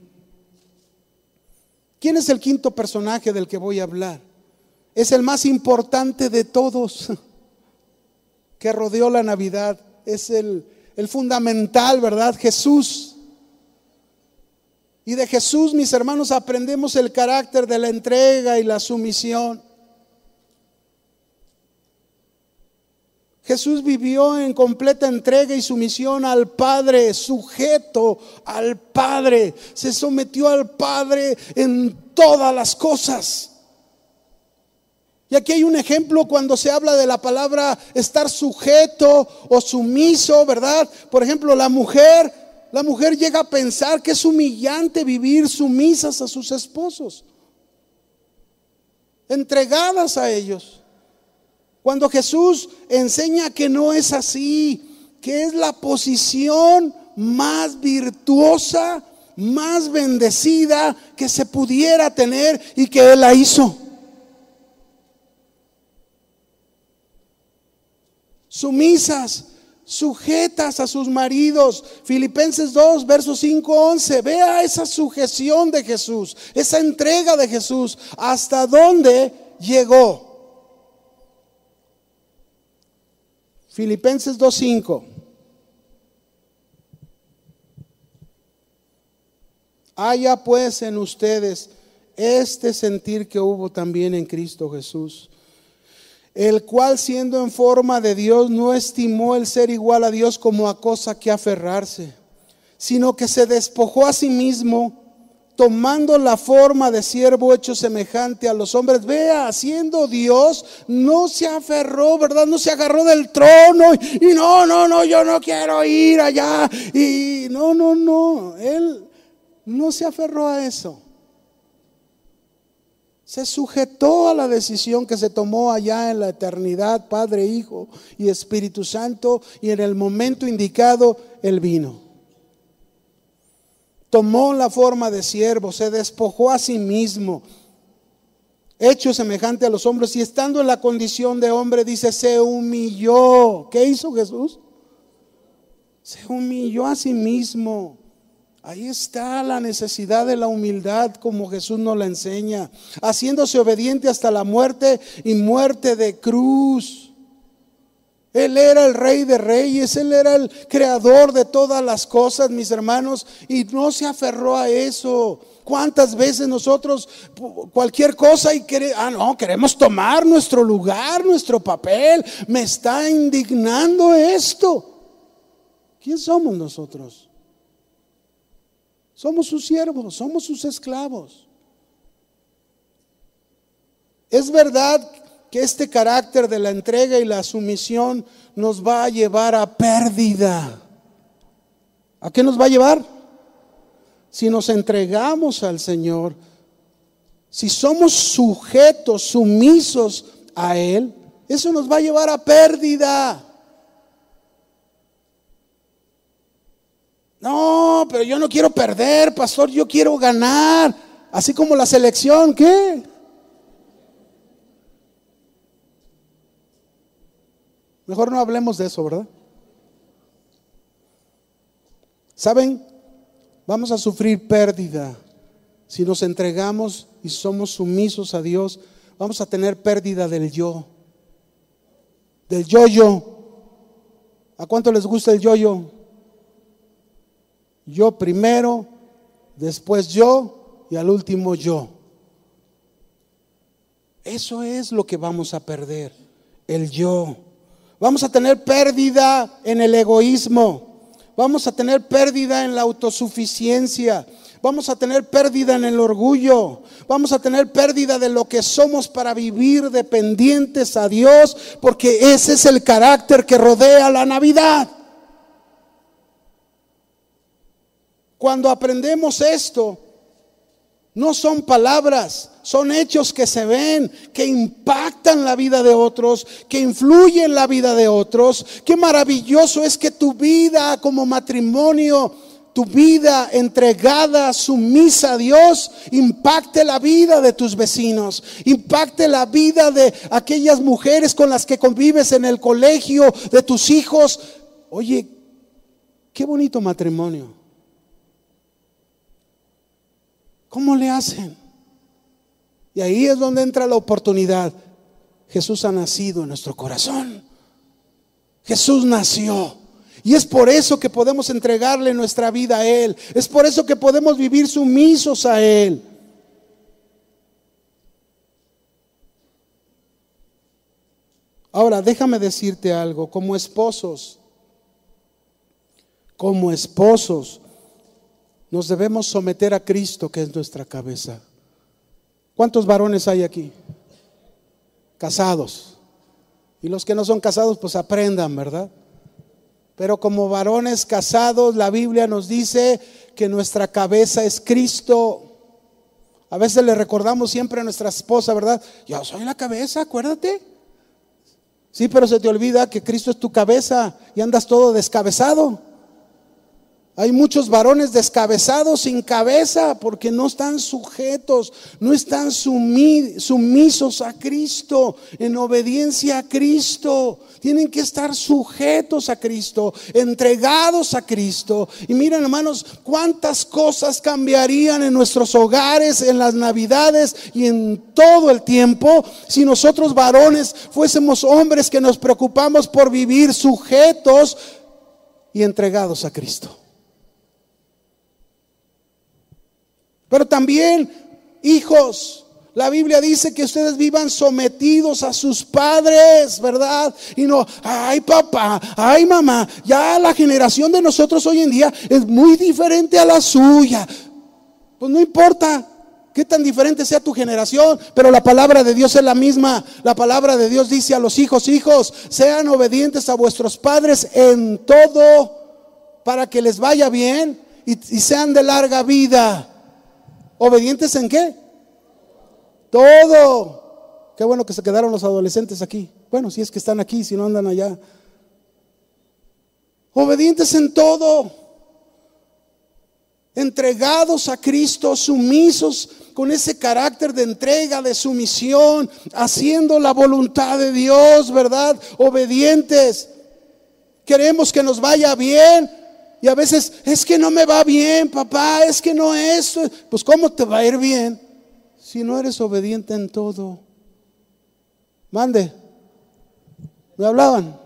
¿Quién es el quinto personaje del que voy a hablar? Es el más importante de todos que rodeó la Navidad. Es el, fundamental, ¿verdad? Jesús. Y de Jesús, mis hermanos, aprendemos el carácter de la entrega y la sumisión. Jesús vivió en completa entrega y sumisión al Padre, sujeto al Padre. Se sometió al Padre en todas las cosas. Y aquí hay un ejemplo cuando se habla de la palabra estar sujeto o sumiso, ¿verdad? Por ejemplo, la mujer, la mujer llega a pensar que es humillante vivir sumisas a sus esposos, entregadas a ellos. Cuando Jesús enseña que no es así, que es la posición más virtuosa, más bendecida que se pudiera tener y que Él la hizo. Sumisas, sujetas a sus maridos. Filipenses 2, versos 5, 11. Vea esa sujeción de Jesús, esa entrega de Jesús, hasta dónde llegó. Filipenses 2.5. Haya pues en ustedes este sentir que hubo también en Cristo Jesús, el cual siendo en forma de Dios no estimó el ser igual a Dios como a cosa que aferrarse, sino que se despojó a sí mismo tomando la forma de siervo hecho semejante a los hombres. Vea, siendo Dios, no se aferró, ¿verdad? No se agarró del trono y, no, no, no, yo no quiero ir allá. Y no, no, no, Él no se aferró a eso. Se sujetó a la decisión que se tomó allá en la eternidad, Padre, Hijo y Espíritu Santo, y en el momento indicado, Él vino tomó la forma de siervo, se despojó a sí mismo, hecho semejante a los hombres, y estando en la condición de hombre, dice, se humilló. ¿Qué hizo Jesús? Se humilló a sí mismo. Ahí está la necesidad de la humildad como Jesús nos la enseña, haciéndose obediente hasta la muerte y muerte de cruz. Él era el rey de reyes, Él era el creador de todas las cosas, mis hermanos, y no se aferró a eso. ¿Cuántas veces nosotros cualquier cosa y ah, no, queremos tomar nuestro lugar, nuestro papel? Me está indignando esto. ¿Quién somos nosotros? Somos sus siervos, somos sus esclavos. Es verdad que este carácter de la entrega y la sumisión nos va a llevar a pérdida. ¿A qué nos va a llevar? Si nos entregamos al Señor, si somos sujetos, sumisos a Él, eso nos va a llevar a pérdida. No, pero yo no quiero perder, pastor, yo quiero ganar. Así como la selección, ¿qué? Mejor no hablemos de eso, ¿verdad? ¿Saben? Vamos a sufrir pérdida. Si nos entregamos y somos sumisos a Dios, vamos a tener pérdida del yo. Del yo-yo. ¿A cuánto les gusta el yo-yo? Yo primero, después yo y al último yo. Eso es lo que vamos a perder, el yo. Vamos a tener pérdida en el egoísmo. Vamos a tener pérdida en la autosuficiencia. Vamos a tener pérdida en el orgullo. Vamos a tener pérdida de lo que somos para vivir dependientes a Dios, porque ese es el carácter que rodea la Navidad. Cuando aprendemos esto, no son palabras, son hechos que se ven, que impactan la vida de otros, que influyen en la vida de otros. Qué maravilloso es que tu vida como matrimonio, tu vida entregada, sumisa a Dios, impacte la vida de tus vecinos, impacte la vida de aquellas mujeres con las que convives en el colegio, de tus hijos. Oye, qué bonito matrimonio. ¿Cómo le hacen? Y ahí es donde entra la oportunidad. Jesús ha nacido en nuestro corazón. Jesús nació. Y es por eso que podemos entregarle nuestra vida a Él. Es por eso que podemos vivir sumisos a Él. Ahora, déjame decirte algo, como esposos, como esposos, nos debemos someter a Cristo, que es nuestra cabeza. ¿Cuántos varones hay aquí? Casados. Y los que no son casados, pues aprendan, ¿verdad? Pero como varones casados, la Biblia nos dice que nuestra cabeza es Cristo. A veces le recordamos siempre a nuestra esposa, ¿verdad? Yo soy la cabeza, acuérdate. Sí, pero se te olvida que Cristo es tu cabeza y andas todo descabezado. Hay muchos varones descabezados sin cabeza porque no están sujetos, no están sumisos a Cristo, en obediencia a Cristo. Tienen que estar sujetos a Cristo, entregados a Cristo. Y miren hermanos, cuántas cosas cambiarían en nuestros hogares, en las navidades y en todo el tiempo si nosotros varones fuésemos hombres que nos preocupamos por vivir sujetos y entregados a Cristo. Pero también, hijos, la Biblia dice que ustedes vivan sometidos a sus padres, ¿verdad? Y no, ay papá, ay mamá, ya la generación de nosotros hoy en día es muy diferente a la suya. Pues no importa qué tan diferente sea tu generación, pero la palabra de Dios es la misma. La palabra de Dios dice a los hijos, hijos, sean obedientes a vuestros padres en todo para que les vaya bien y, y sean de larga vida. ¿Obedientes en qué? Todo. Qué bueno que se quedaron los adolescentes aquí. Bueno, si es que están aquí, si no andan allá. Obedientes en todo. Entregados a Cristo, sumisos con ese carácter de entrega, de sumisión, haciendo la voluntad de Dios, ¿verdad? Obedientes. Queremos que nos vaya bien, y a veces, es que no me va bien, papá, es que no es. Pues ¿cómo te va a ir bien si no eres obediente en todo? Mande. Me hablaban.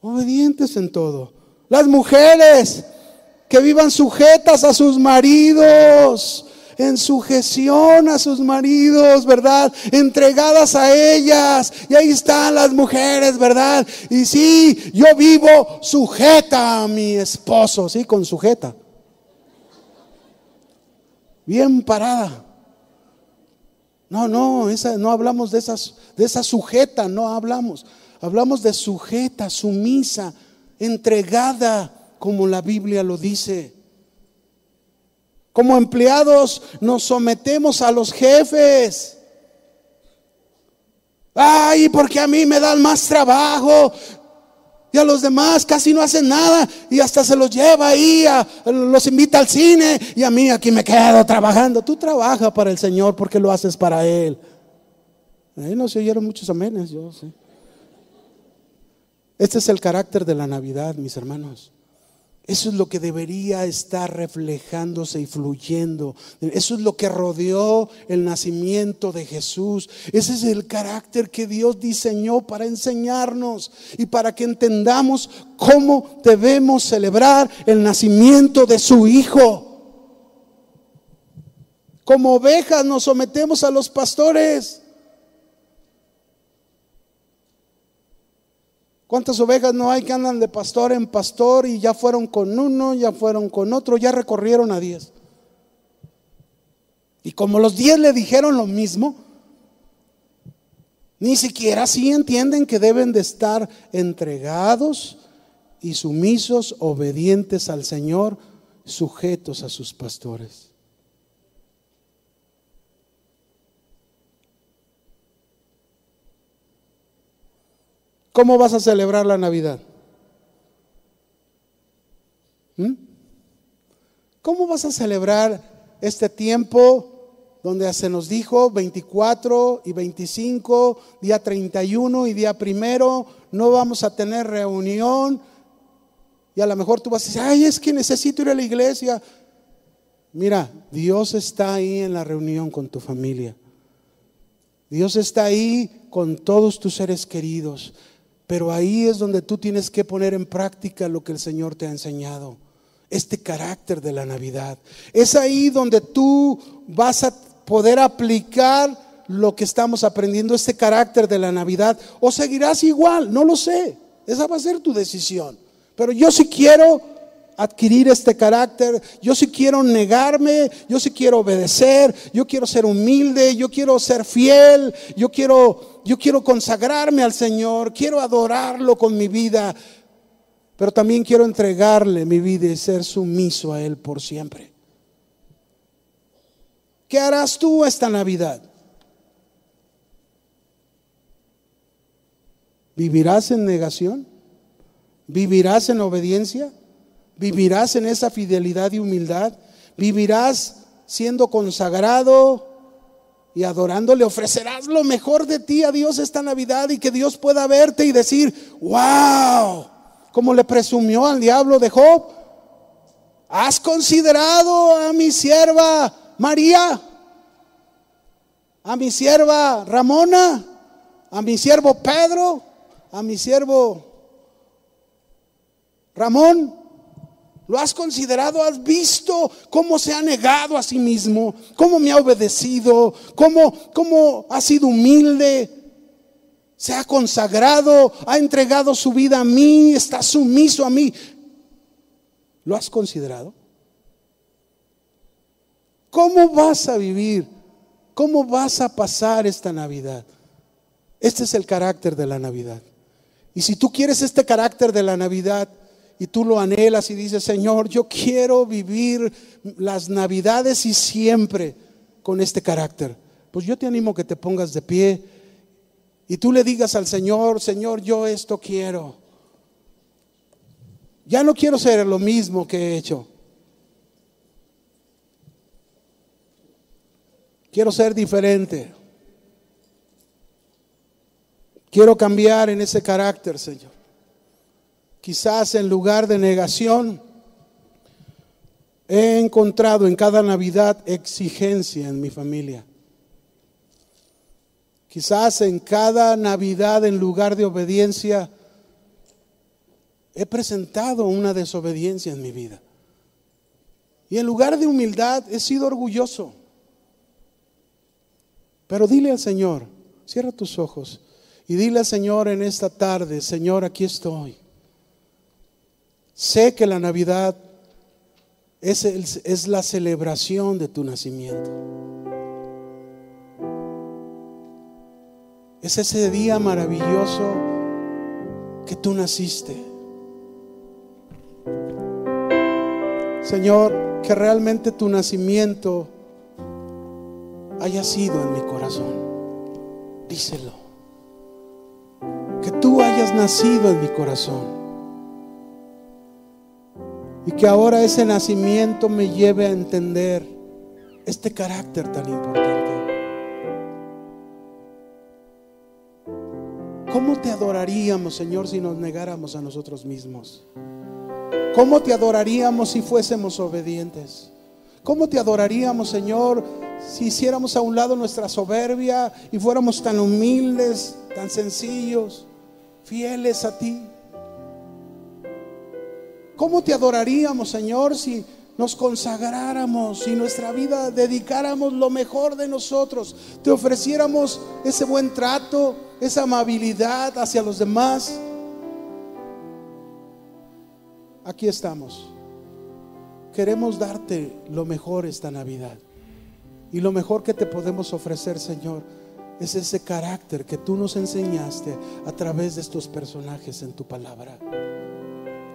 Obedientes en todo. Las mujeres que vivan sujetas a sus maridos en sujeción a sus maridos, ¿verdad? Entregadas a ellas. Y ahí están las mujeres, ¿verdad? Y sí, yo vivo sujeta a mi esposo, sí, con sujeta. Bien parada. No, no, esa, no hablamos de, esas, de esa sujeta, no hablamos. Hablamos de sujeta, sumisa, entregada, como la Biblia lo dice. Como empleados nos sometemos a los jefes. Ay, porque a mí me dan más trabajo. Y a los demás casi no hacen nada. Y hasta se los lleva ahí, los invita al cine. Y a mí aquí me quedo trabajando. Tú trabajas para el Señor porque lo haces para Él. Ahí no se oyeron muchos amenes, yo sé. Este es el carácter de la Navidad, mis hermanos. Eso es lo que debería estar reflejándose y fluyendo. Eso es lo que rodeó el nacimiento de Jesús. Ese es el carácter que Dios diseñó para enseñarnos y para que entendamos cómo debemos celebrar el nacimiento de su Hijo. Como ovejas nos sometemos a los pastores. ¿Cuántas ovejas no hay que andan de pastor en pastor y ya fueron con uno, ya fueron con otro, ya recorrieron a diez? Y como los diez le dijeron lo mismo, ni siquiera así entienden que deben de estar entregados y sumisos, obedientes al Señor, sujetos a sus pastores. ¿Cómo vas a celebrar la Navidad? ¿Mm? ¿Cómo vas a celebrar este tiempo donde se nos dijo 24 y 25, día 31 y día primero, no vamos a tener reunión? Y a lo mejor tú vas a decir, ay, es que necesito ir a la iglesia. Mira, Dios está ahí en la reunión con tu familia. Dios está ahí con todos tus seres queridos. Pero ahí es donde tú tienes que poner en práctica lo que el Señor te ha enseñado, este carácter de la Navidad. Es ahí donde tú vas a poder aplicar lo que estamos aprendiendo, este carácter de la Navidad, o seguirás igual, no lo sé. Esa va a ser tu decisión. Pero yo sí quiero adquirir este carácter, yo sí quiero negarme, yo sí quiero obedecer, yo quiero ser humilde, yo quiero ser fiel, yo quiero yo quiero consagrarme al Señor, quiero adorarlo con mi vida, pero también quiero entregarle mi vida y ser sumiso a él por siempre. ¿Qué harás tú esta Navidad? ¿Vivirás en negación? ¿Vivirás en obediencia? ¿Vivirás en esa fidelidad y humildad? ¿Vivirás siendo consagrado y adorándole? ¿Ofrecerás lo mejor de ti a Dios esta Navidad y que Dios pueda verte y decir, wow, como le presumió al diablo de Job? ¿Has considerado a mi sierva María? ¿A mi sierva Ramona? ¿A mi siervo Pedro? ¿A mi siervo Ramón, ¿lo has considerado? ¿Has visto cómo se ha negado a sí mismo? ¿Cómo me ha obedecido? ¿Cómo, cómo ha sido humilde? Se ha consagrado, ha entregado su vida a mí, está sumiso a mí. ¿Lo has considerado? ¿Cómo vas a vivir? ¿Cómo vas a pasar esta Navidad? Este es el carácter de la Navidad. Y si tú quieres este carácter de la Navidad, y tú lo anhelas y dices, Señor, yo quiero vivir las navidades y siempre con este carácter. Pues yo te animo que te pongas de pie y tú le digas al Señor, Señor, yo esto quiero. Ya no quiero ser lo mismo que he hecho. Quiero ser diferente. Quiero cambiar en ese carácter, Señor. Quizás en lugar de negación, he encontrado en cada Navidad exigencia en mi familia. Quizás en cada Navidad, en lugar de obediencia, he presentado una desobediencia en mi vida. Y en lugar de humildad, he sido orgulloso. Pero dile al Señor, cierra tus ojos y dile al Señor en esta tarde, Señor, aquí estoy. Sé que la Navidad es, es la celebración de tu nacimiento. Es ese día maravilloso que tú naciste. Señor, que realmente tu nacimiento haya sido en mi corazón. Díselo. Que tú hayas nacido en mi corazón. Y que ahora ese nacimiento me lleve a entender este carácter tan importante. ¿Cómo te adoraríamos, Señor, si nos negáramos a nosotros mismos? ¿Cómo te adoraríamos si fuésemos obedientes? ¿Cómo te adoraríamos, Señor, si hiciéramos a un lado nuestra soberbia y fuéramos tan humildes, tan sencillos, fieles a ti? ¿Cómo te adoraríamos, Señor, si nos consagráramos, si nuestra vida dedicáramos lo mejor de nosotros, te ofreciéramos ese buen trato, esa amabilidad hacia los demás? Aquí estamos. Queremos darte lo mejor esta Navidad. Y lo mejor que te podemos ofrecer, Señor, es ese carácter que tú nos enseñaste a través de estos personajes en tu palabra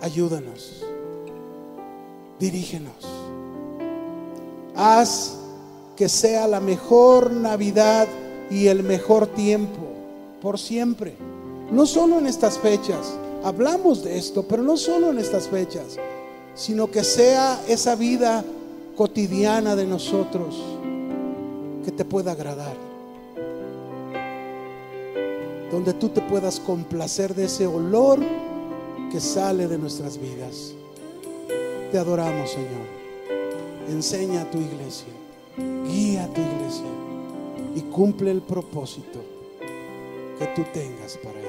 ayúdanos, dirígenos. Haz que sea la mejor Navidad y el mejor tiempo por siempre. No solo en estas fechas, hablamos de esto, pero no solo en estas fechas, sino que sea esa vida cotidiana de nosotros que te pueda agradar. Donde tú te puedas complacer de ese olor que sale de nuestras vidas. Te adoramos, Señor. Enseña a tu iglesia, guía a tu iglesia y cumple el propósito que tú tengas para.